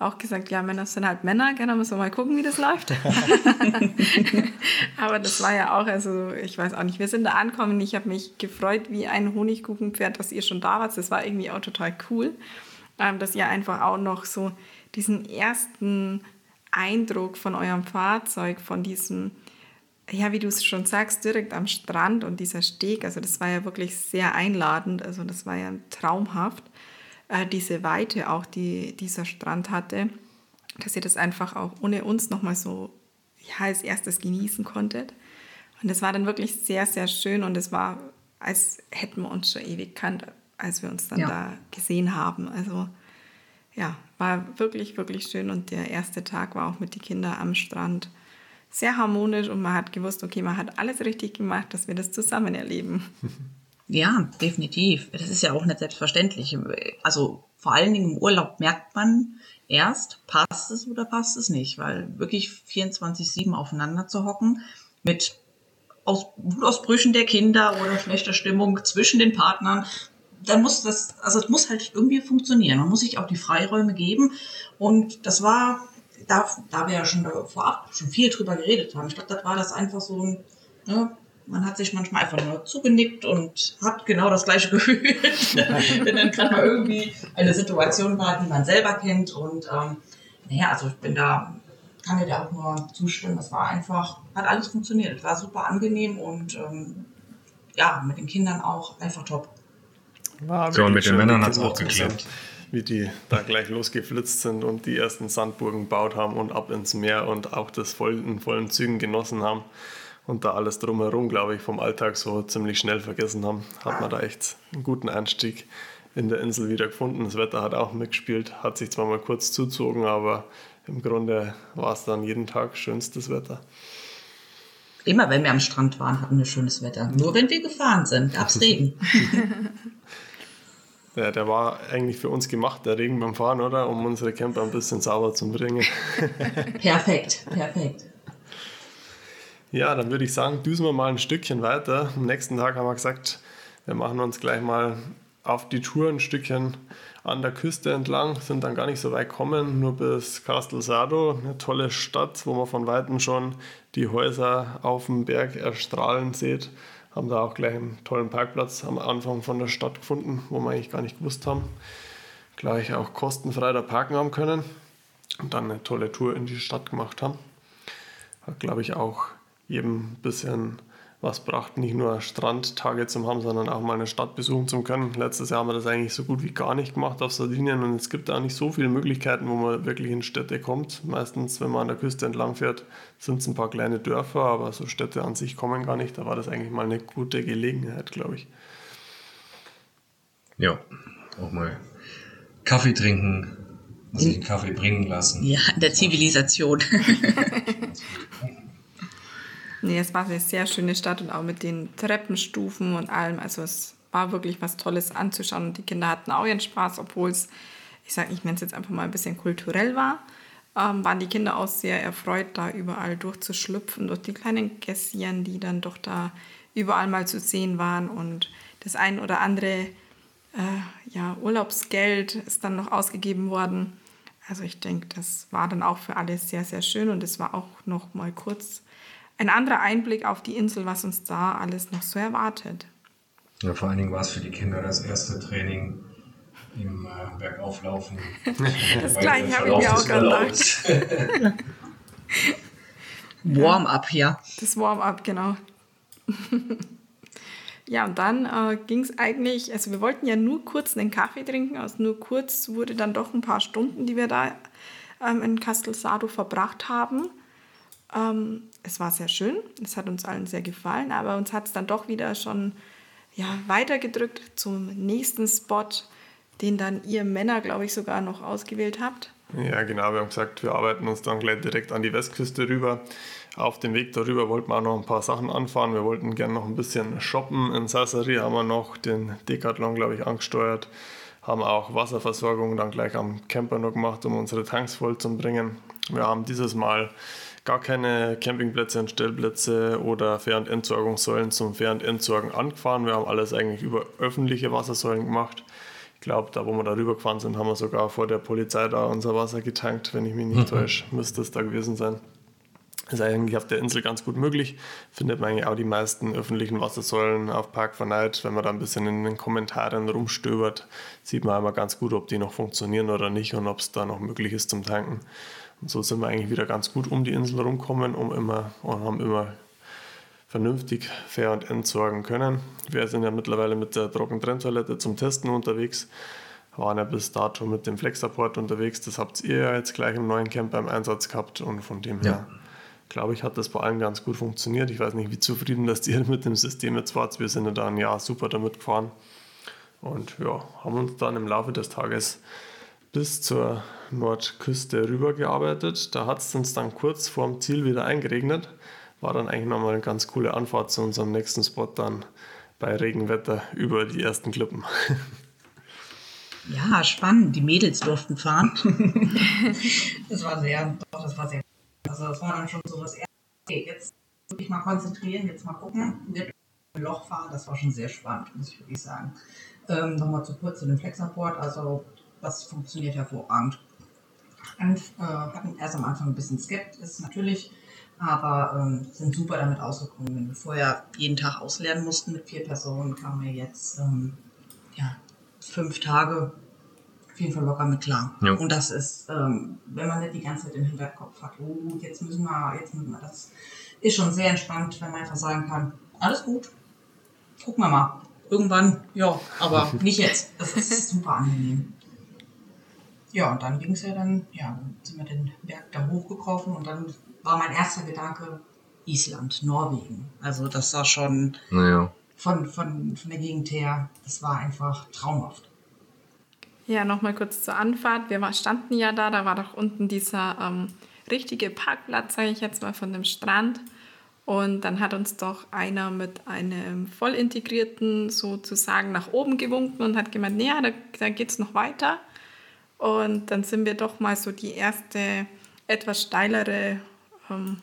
auch gesagt, ja, Männer sind halt Männer, gerne müssen wir mal gucken, wie das läuft. (laughs) Aber das war ja auch, also ich weiß auch nicht, wir sind da angekommen, ich habe mich gefreut wie ein Honigkuchenpferd, dass ihr schon da wart. Das war irgendwie auch total cool, ähm, dass ihr einfach auch noch so diesen ersten Eindruck von eurem Fahrzeug, von diesem, ja, wie du es schon sagst, direkt am Strand und dieser Steg, also das war ja wirklich sehr einladend, also das war ja traumhaft äh, diese Weite auch, die dieser Strand hatte, dass ihr das einfach auch ohne uns nochmal so ja, als erstes genießen konntet. Und das war dann wirklich sehr, sehr schön und es war, als hätten wir uns schon ewig kannt, als wir uns dann ja. da gesehen haben. Also ja, war wirklich, wirklich schön und der erste Tag war auch mit den Kindern am Strand sehr harmonisch und man hat gewusst, okay, man hat alles richtig gemacht, dass wir das zusammen erleben. (laughs) Ja, definitiv. Das ist ja auch nicht selbstverständlich. Also vor allen Dingen im Urlaub merkt man erst, passt es oder passt es nicht, weil wirklich 24-7 aufeinander zu hocken mit Aus Wutausbrüchen der Kinder oder schlechter Stimmung zwischen den Partnern, dann muss das, also es muss halt irgendwie funktionieren. Man muss sich auch die Freiräume geben. Und das war, da, da wir ja schon vorab schon viel drüber geredet haben, ich glaube, das war das einfach so ein, ne, man hat sich manchmal einfach nur zugenickt und hat genau das gleiche (laughs) Gefühl, wenn dann gerade mal irgendwie eine Situation war, die man selber kennt. Und ähm, naja, also ich bin da, kann mir da auch nur zustimmen. Das war einfach, hat alles funktioniert. Es war super angenehm und ähm, ja, mit den Kindern auch einfach top. War so, und mit den Männern hat es auch geklappt. Wie die da gleich losgeflitzt sind und die ersten Sandburgen gebaut haben und ab ins Meer und auch das voll, in vollen Zügen genossen haben und da alles drumherum, glaube ich, vom Alltag so ziemlich schnell vergessen haben, hat man da echt einen guten Einstieg in der Insel wieder gefunden. Das Wetter hat auch mitgespielt, hat sich zwar mal kurz zuzogen, aber im Grunde war es dann jeden Tag schönstes Wetter. Immer wenn wir am Strand waren, hatten wir schönes Wetter. Nur wenn wir gefahren sind, gab es Regen. (laughs) Ja, der war eigentlich für uns gemacht, der Regen beim Fahren, oder? Um unsere Camper ein bisschen sauber zu bringen. (laughs) perfekt, perfekt. Ja, dann würde ich sagen, düsen wir mal ein Stückchen weiter. Am nächsten Tag haben wir gesagt, wir machen uns gleich mal auf die Tour ein Stückchen an der Küste entlang, sind dann gar nicht so weit gekommen, nur bis Castel Sado, eine tolle Stadt, wo man von Weitem schon die Häuser auf dem Berg erstrahlen sieht. Haben da auch gleich einen tollen Parkplatz am Anfang von der Stadt gefunden, wo wir eigentlich gar nicht gewusst haben. Gleich auch kostenfrei da parken haben können und dann eine tolle Tour in die Stadt gemacht haben. Hat, glaube ich, auch jedem ein bisschen was braucht, nicht nur Strandtage zu haben, sondern auch mal eine Stadt besuchen zu können. Letztes Jahr haben wir das eigentlich so gut wie gar nicht gemacht auf Sardinien und es gibt auch nicht so viele Möglichkeiten, wo man wirklich in Städte kommt. Meistens, wenn man an der Küste entlang fährt, sind es ein paar kleine Dörfer, aber so Städte an sich kommen gar nicht. Da war das eigentlich mal eine gute Gelegenheit, glaube ich. Ja, auch mal Kaffee trinken, sich einen Kaffee bringen lassen. Ja, in der Zivilisation. (laughs) Nee, es war eine sehr schöne Stadt und auch mit den Treppenstufen und allem. Also es war wirklich was Tolles anzuschauen und die Kinder hatten auch ihren Spaß, obwohl es, ich sage, ich nenne es jetzt einfach mal ein bisschen kulturell war. Ähm, waren die Kinder auch sehr erfreut, da überall durchzuschlüpfen, durch die kleinen Gässchen, die dann doch da überall mal zu sehen waren und das ein oder andere äh, ja, Urlaubsgeld ist dann noch ausgegeben worden. Also ich denke, das war dann auch für alle sehr, sehr schön und es war auch noch mal kurz ein anderer Einblick auf die Insel, was uns da alles noch so erwartet. Ja, vor allen Dingen war es für die Kinder das erste Training im äh, Bergauflaufen. (laughs) das gleiche habe ich mir auch gedacht. (laughs) Warm-up, ja. Das Warm-up, genau. (laughs) ja, und dann äh, ging es eigentlich, also wir wollten ja nur kurz einen Kaffee trinken, also nur kurz wurde dann doch ein paar Stunden, die wir da ähm, in Castelsado verbracht haben. Ähm, es war sehr schön, es hat uns allen sehr gefallen, aber uns hat es dann doch wieder schon ja, weitergedrückt zum nächsten Spot, den dann ihr Männer, glaube ich, sogar noch ausgewählt habt. Ja, genau. Wir haben gesagt, wir arbeiten uns dann gleich direkt an die Westküste rüber. Auf dem Weg darüber wollten wir auch noch ein paar Sachen anfahren. Wir wollten gerne noch ein bisschen shoppen. In Sassari haben wir noch den Decathlon, glaube ich, angesteuert. Haben auch Wasserversorgung dann gleich am Camper noch gemacht, um unsere Tanks voll zu bringen. Wir haben dieses Mal gar keine Campingplätze und Stellplätze oder Fähr- und Entsorgungssäulen zum Fähr- und Entsorgen angefahren. Wir haben alles eigentlich über öffentliche Wassersäulen gemacht. Ich glaube, da wo wir da rübergefahren sind, haben wir sogar vor der Polizei da unser Wasser getankt, wenn ich mich nicht mhm. täusche, müsste es da gewesen sein. Das ist eigentlich auf der Insel ganz gut möglich. Findet man eigentlich auch die meisten öffentlichen Wassersäulen auf Park Night. Wenn man da ein bisschen in den Kommentaren rumstöbert, sieht man einmal ganz gut, ob die noch funktionieren oder nicht und ob es da noch möglich ist zum Tanken. Und so sind wir eigentlich wieder ganz gut um die Insel rumkommen um immer, und haben immer vernünftig fair und entsorgen können. Wir sind ja mittlerweile mit der Trockentrenntoilette zum Testen unterwegs, waren ja bis dato mit dem Flexsupport unterwegs. Das habt ihr ja jetzt gleich im neuen Camp beim Einsatz gehabt und von dem her, ja. glaube ich, hat das bei allen ganz gut funktioniert. Ich weiß nicht, wie zufrieden das ihr (laughs) mit dem System jetzt wart. Wir sind ja da ein Jahr super damit gefahren und ja, haben uns dann im Laufe des Tages bis zur Nordküste rübergearbeitet. Da hat es uns dann kurz vorm Ziel wieder eingeregnet. War dann eigentlich nochmal eine ganz coole Anfahrt zu unserem nächsten Spot dann bei Regenwetter über die ersten Klippen. (laughs) Ja, spannend. Die Mädels durften fahren. (laughs) das war sehr, doch, das war sehr. Also das war dann schon so das erste. Okay, jetzt wirklich mal konzentrieren, jetzt mal gucken. Wird ein Loch fahren, das war schon sehr spannend, muss ich wirklich sagen. Ähm, Nochmal zu kurz zu dem Flexabort. Also das funktioniert hervorragend. Und, äh, hatten erst am Anfang ein bisschen Skepsis natürlich, aber ähm, sind super damit ausgekommen. Wenn wir vorher jeden Tag auslernen mussten mit vier Personen, kamen wir jetzt ähm, ja, fünf Tage auf jeden Fall locker mit klar. Ja. Und das ist, ähm, wenn man nicht die ganze Zeit im Hinterkopf hat, oh, jetzt müssen wir, jetzt müssen wir, das ist schon sehr entspannt, wenn man einfach sagen kann, alles gut, gucken wir mal. Irgendwann, ja, aber (laughs) nicht jetzt. Das ist super angenehm. Ja, und dann ging es ja dann, ja, sind wir den Berg da hochgekrochen und dann war mein erster Gedanke Island, Norwegen. Also das war schon naja. von, von, von der Gegend her, das war einfach traumhaft. Ja, nochmal kurz zur Anfahrt. Wir standen ja da, da war doch unten dieser ähm, richtige Parkplatz, sage ich jetzt mal, von dem Strand. Und dann hat uns doch einer mit einem voll integrierten sozusagen nach oben gewunken und hat gemeint, naja, da, da geht es noch weiter. Und dann sind wir doch mal so die erste etwas steilere ähm,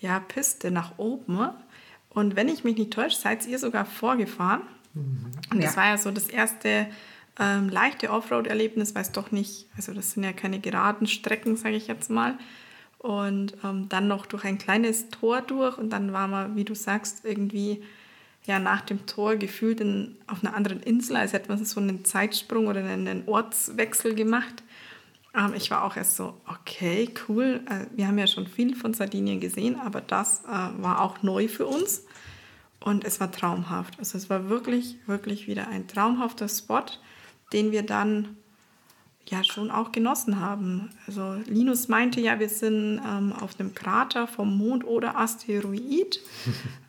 ja, Piste nach oben. Und wenn ich mich nicht täusche, seid ihr sogar vorgefahren. Mhm. Und das ja. war ja so das erste ähm, leichte Offroad-Erlebnis, weil es doch nicht, also das sind ja keine geraden Strecken, sage ich jetzt mal. Und ähm, dann noch durch ein kleines Tor durch und dann waren wir, wie du sagst, irgendwie ja nach dem Tor gefühlt in, auf einer anderen Insel, als hätte man so einen Zeitsprung oder einen Ortswechsel gemacht. Ähm, ich war auch erst so, okay, cool. Äh, wir haben ja schon viel von Sardinien gesehen, aber das äh, war auch neu für uns. Und es war traumhaft. Also es war wirklich, wirklich wieder ein traumhafter Spot, den wir dann ja schon auch genossen haben. Also Linus meinte ja, wir sind ähm, auf einem Krater vom Mond oder Asteroid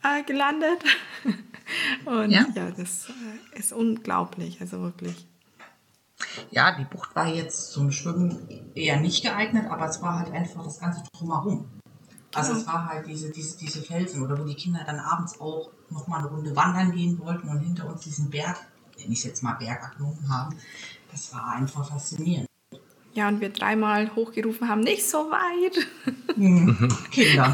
äh, (laughs) gelandet. (laughs) Und ja, ja das äh, ist unglaublich, also wirklich. Ja, die Bucht war jetzt zum Schwimmen eher nicht geeignet, aber es war halt einfach das ganze drumherum. Also es war halt diese, diese, diese Felsen oder wo die Kinder dann abends auch nochmal eine Runde wandern gehen wollten und hinter uns diesen Berg, den ich jetzt mal Bergagnomen haben, das war einfach faszinierend. Ja, und wir dreimal hochgerufen haben, nicht so weit. Mhm. Kinder.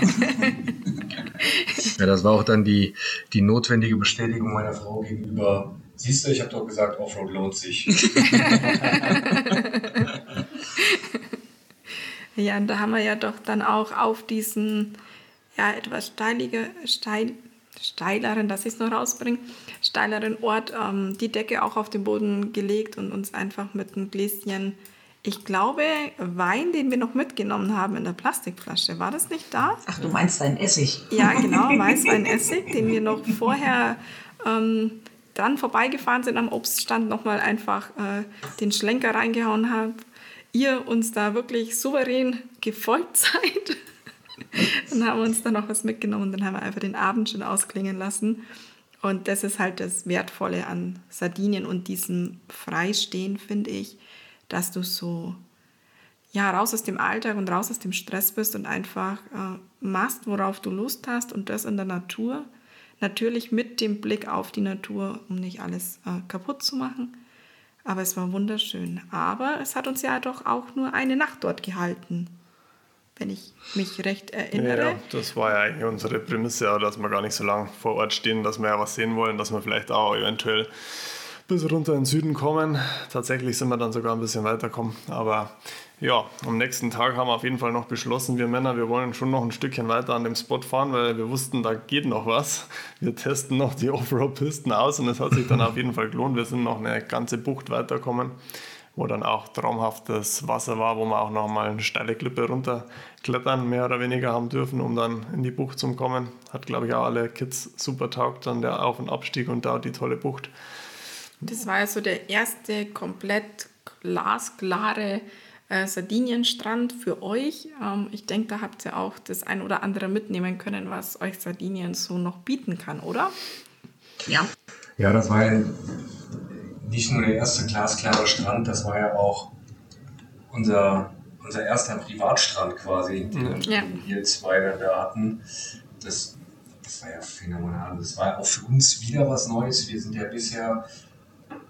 ja, das war auch dann die, die notwendige Bestätigung meiner Frau gegenüber, Siehst du, ich habe doch gesagt, Offroad lohnt sich. (laughs) ja, und da haben wir ja doch dann auch auf diesen ja, etwas steilige, steil, steileren, dass ich es noch rausbringe, steileren Ort ähm, die Decke auch auf den Boden gelegt und uns einfach mit einem Gläschen, ich glaube, Wein, den wir noch mitgenommen haben in der Plastikflasche. War das nicht da? Ach, du meinst deinen Essig? Ja, genau, (laughs) Weißwein-Essig, den wir noch vorher ähm, dran vorbeigefahren sind am Obststand, nochmal einfach äh, den Schlenker reingehauen haben. Ihr uns da wirklich souverän gefolgt (laughs) seid. dann haben wir uns da noch was mitgenommen und dann haben wir einfach den Abend schon ausklingen lassen. Und das ist halt das Wertvolle an Sardinien und diesem Freistehen, finde ich, dass du so ja, raus aus dem Alltag und raus aus dem Stress bist und einfach äh, machst, worauf du Lust hast und das in der Natur. Natürlich mit dem Blick auf die Natur, um nicht alles äh, kaputt zu machen. Aber es war wunderschön. Aber es hat uns ja doch auch nur eine Nacht dort gehalten, wenn ich mich recht erinnere. Ja, das war ja eigentlich unsere Prämisse, dass wir gar nicht so lange vor Ort stehen, dass wir ja was sehen wollen, dass wir vielleicht auch eventuell bis runter in den Süden kommen. Tatsächlich sind wir dann sogar ein bisschen weiterkommen. Aber ja, am nächsten Tag haben wir auf jeden Fall noch beschlossen, wir Männer, wir wollen schon noch ein Stückchen weiter an dem Spot fahren, weil wir wussten, da geht noch was. Wir testen noch die (laughs) Offroad-Pisten aus und es hat sich dann auf jeden Fall gelohnt. Wir sind noch eine ganze Bucht weiterkommen, wo dann auch traumhaftes Wasser war, wo wir auch noch mal eine steile Klippe runterklettern, mehr oder weniger haben dürfen, um dann in die Bucht zu kommen. Hat, glaube ich, auch alle Kids super taugt, dann der Auf- und Abstieg und da die tolle Bucht. Das war ja so der erste komplett glasklare äh, Sardinienstrand für euch. Ähm, ich denke, da habt ihr auch das ein oder andere mitnehmen können, was euch Sardinien so noch bieten kann, oder? Ja. Ja, das war ja nicht nur der erste glasklare Strand, das war ja auch unser, unser erster Privatstrand quasi, den ja. wir zwei da hatten. Das, das war ja phänomenal. Das war auch für uns wieder was Neues. Wir sind ja bisher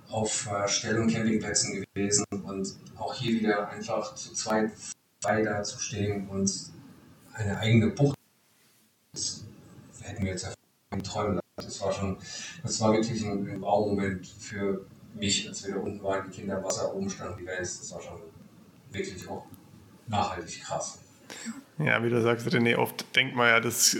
auf äh, Stell- und Campingplätzen gewesen und auch hier wieder einfach zu zweit frei da zu stehen und eine eigene Bucht. Das hätten wir jetzt ja träumen lassen. Das war schon, das war wirklich ein, ein Baumoment für mich, als wir da unten waren, die Kinder im Wasser oben standen, die Wels. Das war schon wirklich auch nachhaltig krass. Ja, wie du sagst, René, oft denkt man ja,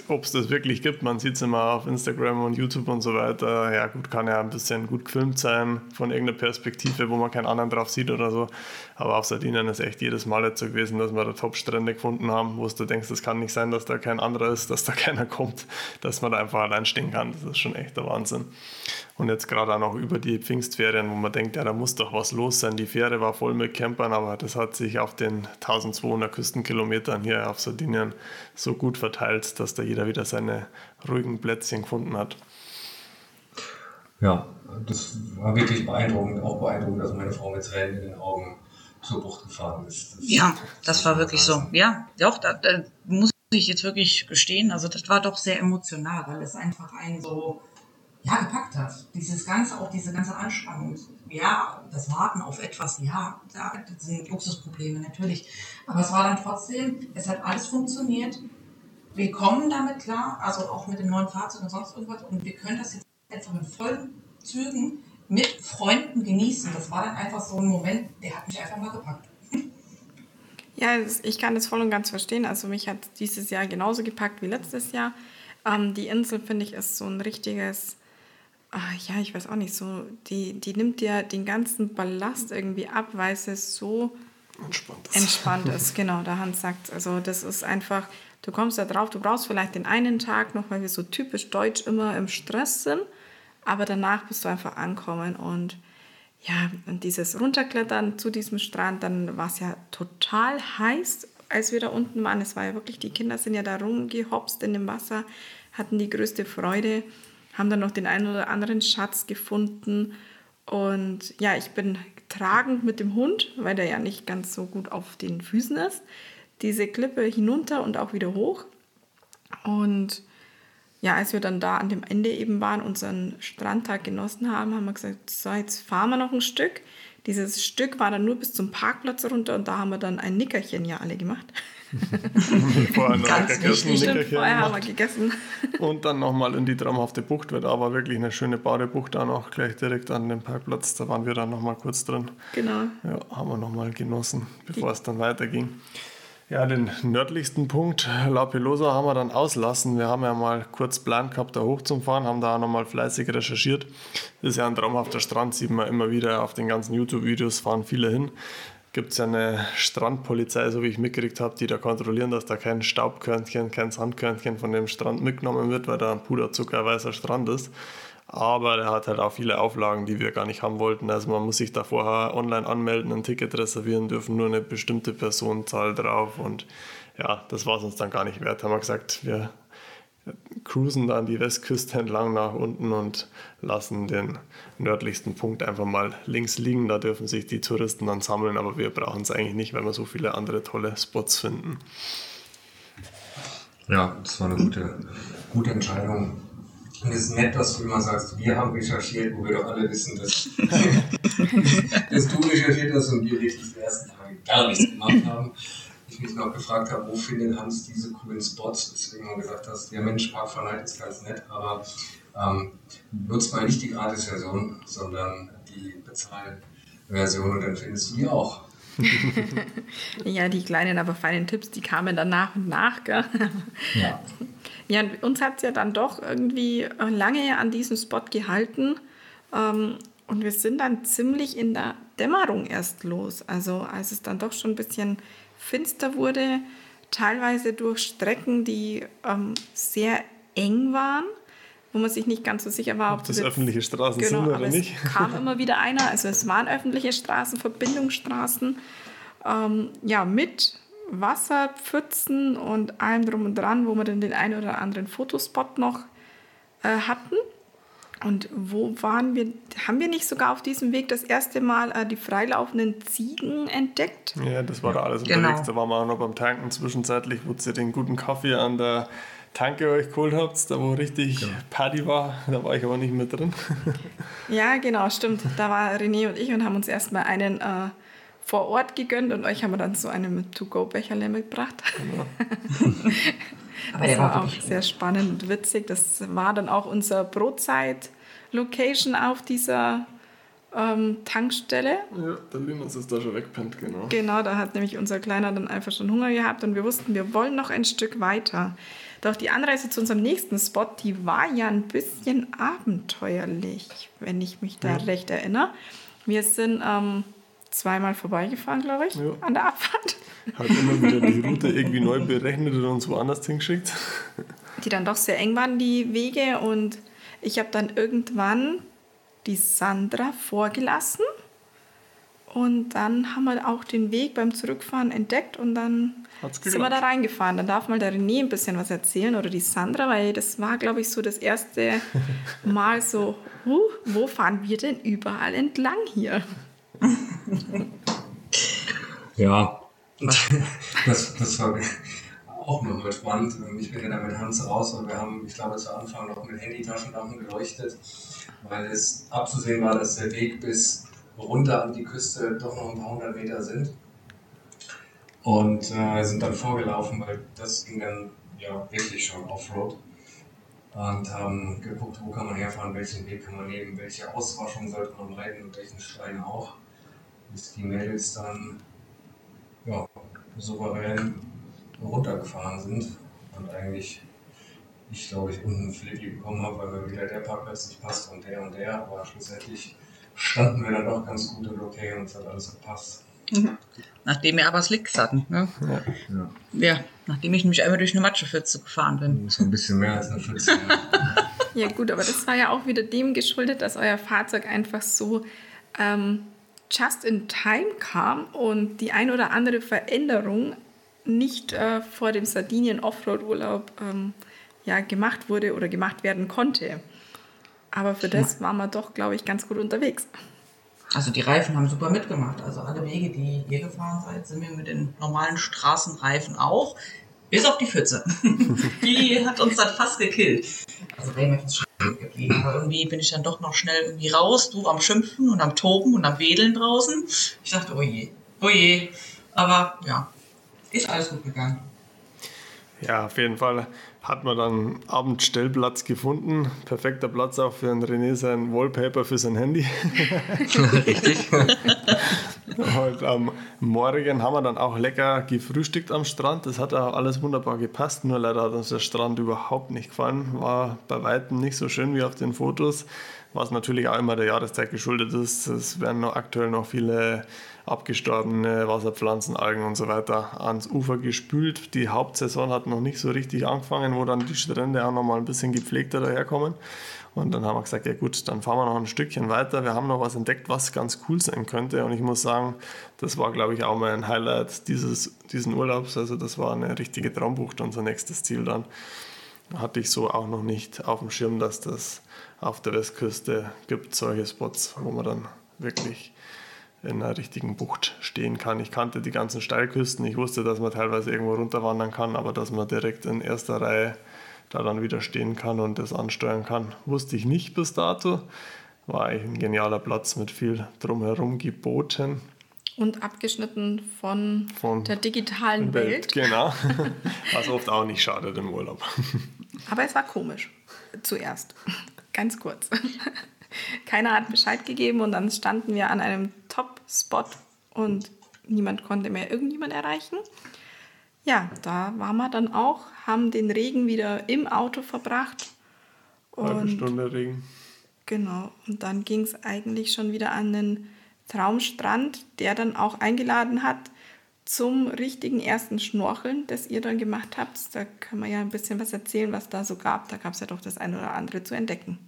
ob es das wirklich gibt. Man sieht es immer auf Instagram und YouTube und so weiter. Ja, gut, kann ja ein bisschen gut gefilmt sein von irgendeiner Perspektive, wo man keinen anderen drauf sieht oder so. Aber auf Sardinien ist echt jedes Mal jetzt so gewesen, dass wir da Top-Strände gefunden haben, wo du denkst, es kann nicht sein, dass da kein anderer ist, dass da (laughs) keiner kommt, dass man da einfach allein stehen kann. Das ist schon echt der Wahnsinn. Und jetzt gerade auch noch über die Pfingstferien, wo man denkt, ja, da muss doch was los sein. Die Fähre war voll mit Campern, aber das hat sich auf den 1200 Küstenkilometern hier auf Sardinien so gut verteilt, dass da jeder wieder seine ruhigen Plätzchen gefunden hat. Ja, das war wirklich beeindruckend. Auch beeindruckend, dass meine Frau mit Tränen in den Augen zur Bucht gefahren ist. Das ja, das war wirklich so. Ja, doch, da, da muss ich jetzt wirklich gestehen, also das war doch sehr emotional, weil es einfach einen so ja, gepackt hat. Dieses ganze, auch diese ganze Anspannung. Ja, das Warten auf etwas, ja, da sind Luxusprobleme natürlich. Aber es war dann trotzdem, es hat alles funktioniert. Wir kommen damit klar, also auch mit dem neuen Fahrzeug und sonst irgendwas. Und wir können das jetzt einfach in vollen Zügen mit Freunden genießen. Das war dann einfach so ein Moment, der hat mich einfach mal gepackt. Ja, ich kann das voll und ganz verstehen. Also mich hat dieses Jahr genauso gepackt wie letztes Jahr. Ähm, die Insel, finde ich, ist so ein richtiges, ach, ja, ich weiß auch nicht, so, die, die nimmt dir den ganzen Ballast irgendwie ab, weil es so entspannt ist. Entspannt (laughs) ist, genau, der Hans sagt. Also das ist einfach, du kommst da drauf, du brauchst vielleicht den einen Tag noch, weil wir so typisch deutsch immer im Stress sind, aber danach bist du einfach ankommen und ja, und dieses Runterklettern zu diesem Strand, dann war es ja total heiß, als wir da unten waren. Es war ja wirklich, die Kinder sind ja da rumgehopst in dem Wasser, hatten die größte Freude, haben dann noch den einen oder anderen Schatz gefunden. Und ja, ich bin tragend mit dem Hund, weil der ja nicht ganz so gut auf den Füßen ist, diese Klippe hinunter und auch wieder hoch. Und ja, als wir dann da an dem Ende eben waren, unseren Strandtag genossen haben, haben wir gesagt, so, jetzt fahren wir noch ein Stück. Dieses Stück war dann nur bis zum Parkplatz runter und da haben wir dann ein Nickerchen ja alle gemacht. Vorher noch Ganz gegessen, Stimmt, vorher haben wir gegessen. Und dann nochmal in die traumhafte Bucht, weil da war wirklich eine schöne Badebucht da noch gleich direkt an dem Parkplatz. Da waren wir dann nochmal kurz drin. Genau. Ja, haben wir nochmal genossen, bevor die. es dann weiterging. Ja, den nördlichsten Punkt, La Pelosa, haben wir dann auslassen. Wir haben ja mal kurz Plan gehabt, da hochzufahren, haben da auch nochmal fleißig recherchiert. Das ist ja ein traumhafter Strand, sieht man immer wieder auf den ganzen YouTube-Videos, fahren viele hin. Gibt es ja eine Strandpolizei, so wie ich mitgekriegt habe, die da kontrollieren, dass da kein Staubkörnchen, kein Sandkörnchen von dem Strand mitgenommen wird, weil da ein puderzuckerweißer Strand ist. Aber der hat halt auch viele Auflagen, die wir gar nicht haben wollten. Also man muss sich da vorher online anmelden, ein Ticket reservieren, dürfen nur eine bestimmte Personenzahl drauf. Und ja, das war es uns dann gar nicht wert. Haben wir gesagt, wir cruisen dann die Westküste entlang nach unten und lassen den nördlichsten Punkt einfach mal links liegen. Da dürfen sich die Touristen dann sammeln, aber wir brauchen es eigentlich nicht, weil wir so viele andere tolle Spots finden. Ja, das war eine gute, gute Entscheidung. Und es ist nett, dass du immer sagst, wir haben recherchiert, wo wir doch alle wissen, dass, (laughs) dass du recherchiert hast und wir wirklich die ersten Tage gar nichts gemacht haben. Ich mich noch gefragt habe, wo findet Hans diese coolen Spots, deswegen du gesagt hast, ja Mensch, Park von Night ist ganz nett, aber ähm, nutzt mal nicht die Gratis-Version, sondern die Bezahlversion und dann findest du die auch. (laughs) ja, die kleinen, aber feinen Tipps, die kamen dann nach und nach. Gell? Ja. Ja, uns hat es ja dann doch irgendwie lange an diesem Spot gehalten. Ähm, und wir sind dann ziemlich in der Dämmerung erst los. Also als es dann doch schon ein bisschen finster wurde, teilweise durch Strecken, die ähm, sehr eng waren, wo man sich nicht ganz so sicher war, ob das, das öffentliche Straßen genau, sind oder aber nicht. Es kam (laughs) immer wieder einer, also es waren öffentliche Straßen, Verbindungsstraßen, ähm, ja, mit Wasserpfützen und allem drum und dran, wo wir dann den einen oder anderen Fotospot noch äh, hatten. Und wo waren wir? Haben wir nicht sogar auf diesem Weg das erste Mal äh, die freilaufenden Ziegen entdeckt? Ja, das war da alles genau. unterwegs. Da waren wir auch noch beim Tanken zwischenzeitlich, wo ihr den guten Kaffee an der Tanke euch geholt habt, da wo richtig genau. Party war. Da war ich aber nicht mit drin. (laughs) ja, genau, stimmt. Da war René und ich und haben uns erstmal einen äh, vor Ort gegönnt und euch haben wir dann so einen To-Go-Becherle mitgebracht. Genau. (laughs) Aber das war, war auch sehr spannend und witzig. Das war dann auch unser Brotzeit-Location auf dieser ähm, Tankstelle. Ja, der Linus ist da schon wegpennt, genau. Genau, da hat nämlich unser Kleiner dann einfach schon Hunger gehabt und wir wussten, wir wollen noch ein Stück weiter. Doch die Anreise zu unserem nächsten Spot, die war ja ein bisschen abenteuerlich, wenn ich mich da ja. recht erinnere. Wir sind ähm, zweimal vorbeigefahren, glaube ich, ja. an der Abfahrt. Hat immer wieder die (laughs) Route irgendwie neu berechnet und uns woanders hingeschickt. Die dann doch sehr eng waren, die Wege. Und ich habe dann irgendwann die Sandra vorgelassen. Und dann haben wir auch den Weg beim Zurückfahren entdeckt und dann sind wir da reingefahren. Dann darf mal der René ein bisschen was erzählen oder die Sandra, weil das war, glaube ich, so das erste (laughs) Mal so, huh, wo fahren wir denn überall entlang hier? (laughs) ja, das, das war auch nochmal spannend. Ich bin ja da mit Hans raus und wir haben, ich glaube, zu Anfang noch mit Handytaschenlampen geleuchtet, weil es abzusehen war, dass der Weg bis runter an die Küste doch noch ein paar hundert Meter sind. Und äh, sind dann vorgelaufen, weil das ging dann ja wirklich schon Offroad. Und haben geguckt, wo kann man herfahren, welchen Weg kann man nehmen, welche Auswaschung sollte man reiten und welchen Stein auch. Bis die Mädels dann ja, souverän runtergefahren sind und eigentlich ich glaube ich unten Flippy bekommen habe, weil mir wieder der Parkplatz nicht passt und der und der, aber schlussendlich standen wir dann doch ganz gut und okay und es hat alles gepasst. Mhm. Nachdem wir aber Slicks hatten. Ne? Ja. ja. ja. nachdem ich nämlich einmal durch eine Matschepfütze gefahren bin. Ist ein bisschen mehr als eine Pfütze. (laughs) ja. gut, aber das war ja auch wieder dem geschuldet, dass euer Fahrzeug einfach so ähm, just in time kam und die ein oder andere Veränderung nicht äh, vor dem Sardinien Offroad Urlaub ähm, ja, gemacht wurde oder gemacht werden konnte. Aber für das waren wir doch, glaube ich, ganz gut unterwegs. Also die Reifen haben super mitgemacht. Also alle Wege, die ihr gefahren seid, sind wir mit den normalen Straßenreifen auch. Bis auf die Pfütze. (laughs) die hat uns dann fast gekillt. Also Raymond ist geblieben. Aber irgendwie bin ich dann doch noch schnell irgendwie raus. Du am Schimpfen und am Toben und am Wedeln draußen. Ich dachte, oh je, oh je. Aber ja, ist alles gut gegangen. Ja, auf jeden Fall hat man dann abends Stellplatz gefunden. Perfekter Platz auch für einen René sein Wallpaper für sein Handy. (laughs) (laughs) Richtig. Und am Morgen haben wir dann auch lecker gefrühstückt am Strand. Das hat auch alles wunderbar gepasst. Nur leider hat uns der Strand überhaupt nicht gefallen. War bei weitem nicht so schön wie auf den Fotos. Was natürlich auch immer der Jahreszeit geschuldet ist. Es werden noch aktuell noch viele abgestorbene Wasserpflanzen, Algen und so weiter ans Ufer gespült. Die Hauptsaison hat noch nicht so richtig angefangen, wo dann die Strände auch noch mal ein bisschen gepflegter daherkommen. Und dann haben wir gesagt, ja gut, dann fahren wir noch ein Stückchen weiter. Wir haben noch was entdeckt, was ganz cool sein könnte. Und ich muss sagen, das war, glaube ich, auch mein Highlight dieses diesen Urlaubs. Also das war eine richtige Traumbucht, unser nächstes Ziel dann. Hatte ich so auch noch nicht auf dem Schirm, dass das auf der Westküste gibt, solche Spots, wo man dann wirklich in einer richtigen Bucht stehen kann. Ich kannte die ganzen Steilküsten. Ich wusste, dass man teilweise irgendwo runterwandern kann, aber dass man direkt in erster Reihe da dann wieder stehen kann und das ansteuern kann, wusste ich nicht bis dato. War eigentlich ein genialer Platz mit viel drumherum geboten. Und abgeschnitten von, von der digitalen Welt. Welt. Genau. (laughs) Was oft auch nicht schadet im Urlaub. Aber es war komisch. Zuerst. Ganz kurz. (laughs) Keiner hat Bescheid gegeben und dann standen wir an einem Top-Spot und niemand konnte mehr irgendjemand erreichen. Ja, da waren wir dann auch, haben den Regen wieder im Auto verbracht. Halbe Stunde Regen. Genau, und dann ging es eigentlich schon wieder an den Traumstrand, der dann auch eingeladen hat zum richtigen ersten Schnorcheln, das ihr dann gemacht habt. Da können wir ja ein bisschen was erzählen, was da so gab. Da gab es ja doch das eine oder andere zu entdecken.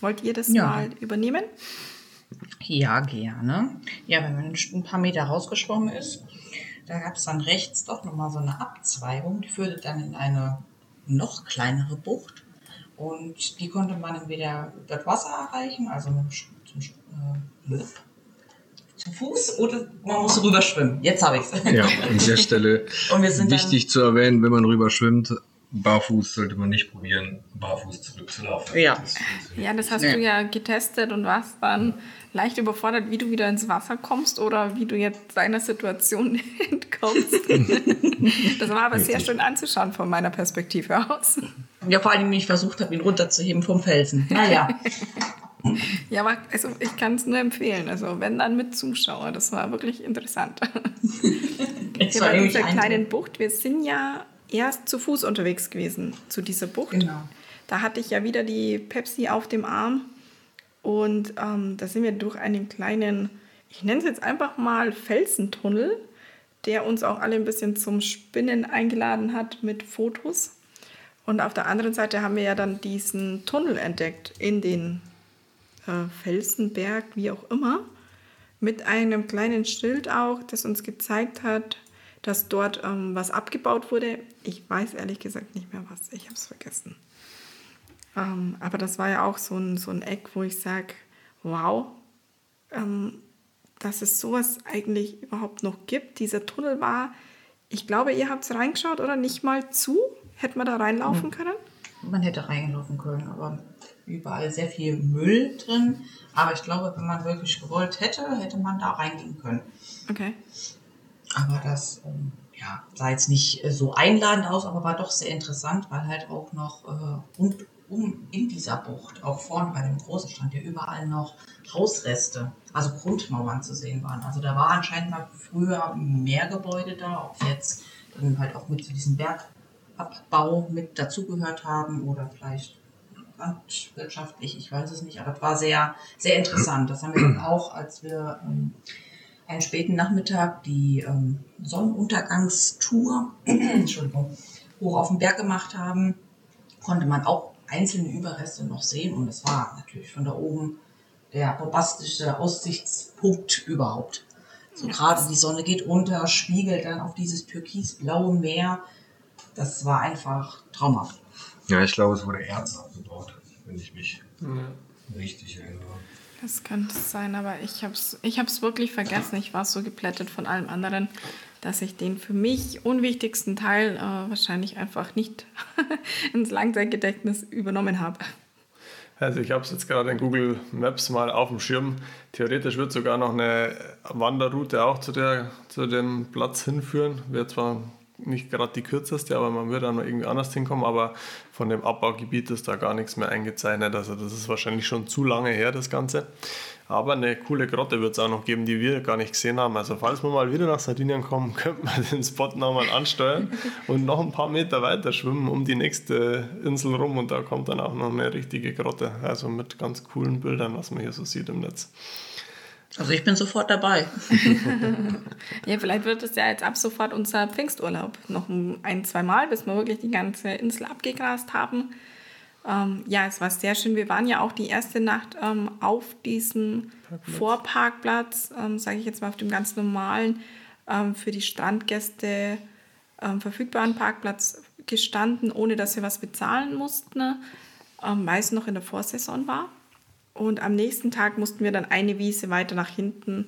Wollt ihr das ja. mal übernehmen? Ja, gerne. Ja, wenn man ein paar Meter rausgeschwommen ist, da gab es dann rechts doch nochmal so eine Abzweigung, die führte dann in eine noch kleinere Bucht. Und die konnte man entweder das Wasser erreichen, also zum, äh, zu Fuß, oder man muss rüberschwimmen. Jetzt habe ich es. Ja, an der Stelle (laughs) wichtig zu erwähnen, wenn man rüberschwimmt, barfuß sollte man nicht probieren, barfuß zurückzulaufen. Ja, das, ja, das hast ja. du ja getestet und warst dann leicht überfordert, wie du wieder ins Wasser kommst oder wie du jetzt deiner Situation (laughs) entkommst. das war aber sehr schön anzuschauen von meiner Perspektive aus. Ja, vor allem, wie ich versucht habe, ihn runterzuheben vom Felsen. Naja. Ja, aber also ich kann es nur empfehlen. Also wenn dann mit Zuschauer, das war wirklich interessant. (laughs) Hier bei dieser kleinen Bucht, wir sind ja erst zu Fuß unterwegs gewesen zu dieser Bucht. Genau. Da hatte ich ja wieder die Pepsi auf dem Arm und ähm, da sind wir durch einen kleinen, ich nenne es jetzt einfach mal Felsentunnel, der uns auch alle ein bisschen zum Spinnen eingeladen hat mit Fotos. Und auf der anderen Seite haben wir ja dann diesen Tunnel entdeckt in den äh, Felsenberg, wie auch immer, mit einem kleinen Schild auch, das uns gezeigt hat, dass dort ähm, was abgebaut wurde. Ich weiß ehrlich gesagt nicht mehr was. Ich habe es vergessen. Ähm, aber das war ja auch so ein, so ein Eck, wo ich sage, wow, ähm, dass es sowas eigentlich überhaupt noch gibt. Dieser Tunnel war ich glaube, ihr habt reingeschaut oder nicht mal zu? Hätte man da reinlaufen können? Man hätte reinlaufen können, aber überall sehr viel Müll drin. Aber ich glaube, wenn man wirklich gewollt hätte, hätte man da reingehen können. Okay. Aber das ähm, ja, sah jetzt nicht äh, so einladend aus, aber war doch sehr interessant, weil halt auch noch äh, rund um in dieser Bucht, auch vorne bei dem großen Strand, ja überall noch Hausreste, also Grundmauern zu sehen waren. Also da war anscheinend mal früher mehr Gebäude da, ob jetzt dann halt auch mit zu diesem Bergabbau mit dazugehört haben oder vielleicht landwirtschaftlich, ich weiß es nicht, aber es war sehr, sehr interessant. Das haben wir auch, als wir ähm, einen späten Nachmittag die ähm, Sonnenuntergangstour (clears throat) Entschuldigung, hoch auf den Berg gemacht haben, konnte man auch einzelne Überreste noch sehen und es war natürlich von da oben der bombastischste Aussichtspunkt überhaupt. So gerade die Sonne geht unter, spiegelt dann auf dieses türkisblaue Meer. Das war einfach traumhaft. Ja, ich glaube, es wurde Erz abgebaut, wenn ich mich richtig erinnere. Das könnte sein, aber ich habe es ich hab's wirklich vergessen. Ich war so geplättet von allem anderen, dass ich den für mich unwichtigsten Teil äh, wahrscheinlich einfach nicht (laughs) ins Langzeitgedächtnis übernommen habe. Also ich habe es jetzt gerade in Google Maps mal auf dem Schirm. Theoretisch wird sogar noch eine Wanderroute auch zu, der, zu dem Platz hinführen. Wäre zwar nicht gerade die kürzeste, aber man würde dann noch irgendwie anders hinkommen. Aber von dem Abbaugebiet ist da gar nichts mehr eingezeichnet. Also das ist wahrscheinlich schon zu lange her, das Ganze. Aber eine coole Grotte wird es auch noch geben, die wir gar nicht gesehen haben. Also falls wir mal wieder nach Sardinien kommen, (laughs) könnte man den Spot nochmal ansteuern und noch ein paar Meter weiter schwimmen um die nächste Insel rum. Und da kommt dann auch noch eine richtige Grotte. Also mit ganz coolen Bildern, was man hier so sieht im Netz. Also ich bin sofort dabei. (laughs) ja, vielleicht wird es ja jetzt ab sofort unser Pfingsturlaub. Noch ein, zwei Mal, bis wir wirklich die ganze Insel abgegrast haben. Ähm, ja, es war sehr schön. Wir waren ja auch die erste Nacht ähm, auf diesem Parkplatz. Vorparkplatz, ähm, sage ich jetzt mal auf dem ganz normalen, ähm, für die Strandgäste ähm, verfügbaren Parkplatz gestanden, ohne dass wir was bezahlen mussten, ähm, weil es noch in der Vorsaison war. Und am nächsten Tag mussten wir dann eine Wiese weiter nach hinten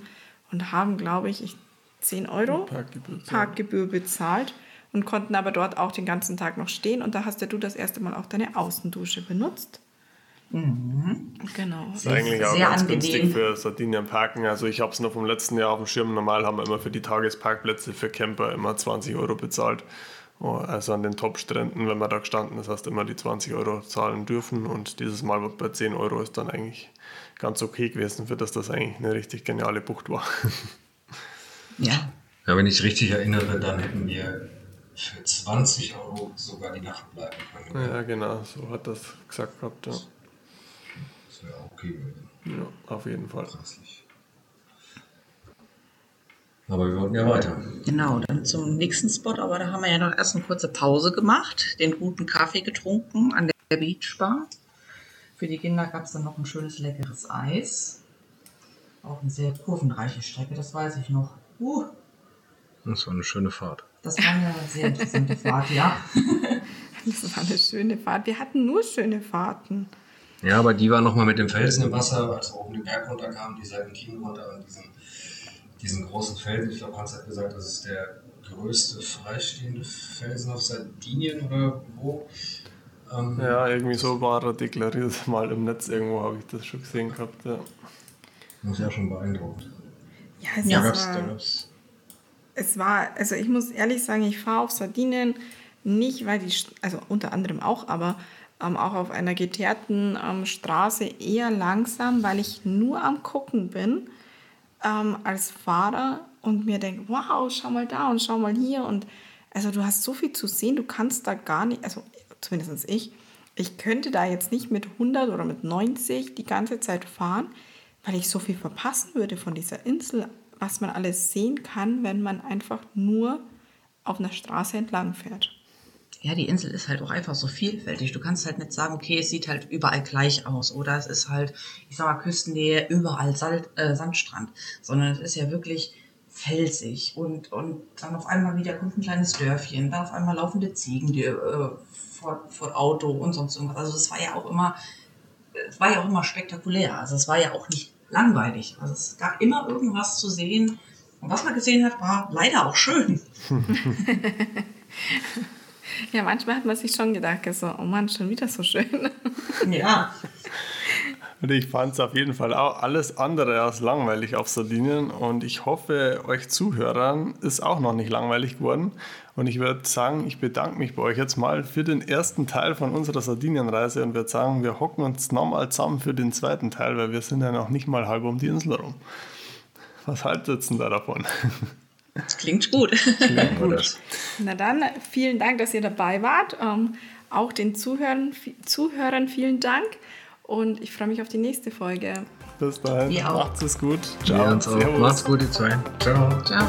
und haben, glaube ich, 10 Euro Parkgebühr, Parkgebühr bezahlt und konnten aber dort auch den ganzen Tag noch stehen. Und da hast ja du das erste Mal auch deine Außendusche benutzt. Mhm. Genau. Das ist eigentlich auch Sehr ganz angenehm. günstig für Sardinien parken. Also ich habe es noch vom letzten Jahr auf dem Schirm. Normal haben wir immer für die Tagesparkplätze für Camper immer 20 Euro bezahlt. Oh, also an den Top-Stränden, wenn man da gestanden ist, hast du immer die 20 Euro zahlen dürfen und dieses Mal bei 10 Euro ist dann eigentlich ganz okay gewesen, für das das eigentlich eine richtig geniale Bucht war. (laughs) Ja. Ja, wenn ich richtig erinnere, dann hätten wir für 20 Euro sogar die Nacht bleiben können. Ja, genau, so hat das gesagt gehabt. Ja. Das wäre auch okay gewesen. Ja, auf jeden Fall. Preislich. Aber wir wollten ja weiter. Genau, dann zum nächsten Spot. Aber da haben wir ja noch erst eine kurze Pause gemacht, den guten Kaffee getrunken an der Beachbar. Für die Kinder gab es dann noch ein schönes, leckeres Eis. Auch eine sehr kurvenreiche Strecke, das weiß ich noch. Uh. Das war eine schöne Fahrt. Das war eine sehr interessante Fahrt, ja. (laughs) Das war eine schöne Fahrt. Wir hatten nur schöne Fahrten. Ja, aber die war nochmal mit dem Felsen im Wasser, als wir oben den Berg runterkamen, die Serpentinen runter und diesen diesen großen Felsen. Ich glaube, Hans hat gesagt, das ist der größte freistehende Felsen auf Sardinien oder wo. Ähm, ja, irgendwie so war er deklariert. (laughs) Mal im Netz irgendwo habe ich das schon gesehen gehabt. Ja. Das ist ja schon beeindruckend. Ja, es ja, war, es war, also ich muss ehrlich sagen, ich fahre auf Sardinien nicht, weil die, also unter anderem auch, aber ähm, auch auf einer geteerten ähm, Straße eher langsam, weil ich nur am Gucken bin ähm, als Fahrer und mir denke, wow, schau mal da und schau mal hier. Und also du hast so viel zu sehen, du kannst da gar nicht, also zumindest ich, ich könnte da jetzt nicht mit 100 oder mit 90 die ganze Zeit fahren, weil ich so viel verpassen würde von dieser Insel, was man alles sehen kann, wenn man einfach nur auf einer Straße entlang fährt ja, die Insel ist halt auch einfach so vielfältig. Du kannst halt nicht sagen, okay, es sieht halt überall gleich aus oder es ist halt, ich sag mal, Küstennähe, überall Sand, äh, Sandstrand, sondern es ist ja wirklich felsig und, und dann auf einmal wieder kommt ein kleines Dörfchen, dann auf einmal laufende Ziegen die, äh, vor, vor Auto und sonst irgendwas. Also es war ja auch immer, es war ja auch immer spektakulär. Also es war ja auch nicht langweilig. Also es gab immer irgendwas zu sehen Und was man gesehen hat, war leider auch schön. (laughs) ja, manchmal hat man sich schon gedacht, so, oh Mann, schon wieder so schön. Ja. Und ich fand es auf jeden Fall auch alles andere als langweilig auf Sardinien. Und ich hoffe, euch Zuhörern ist auch noch nicht langweilig geworden. Und ich würde sagen, ich bedanke mich bei euch jetzt mal für den ersten Teil von unserer Sardinienreise und würde sagen, wir hocken uns nochmal zusammen für den zweiten Teil, weil wir sind ja noch nicht mal halb um die Insel rum. Was haltet ihr denn da davon? Das klingt gut. Klingt (laughs) gut. Na dann, vielen Dank, dass ihr dabei wart. Ähm, auch den Zuhörern, Zuhörern vielen Dank. Und ich freue mich auf die nächste Folge. Bis dahin. Auch. Macht's es gut. Ciao. Ja, Macht's gut, die zwei. Ciao. Ciao.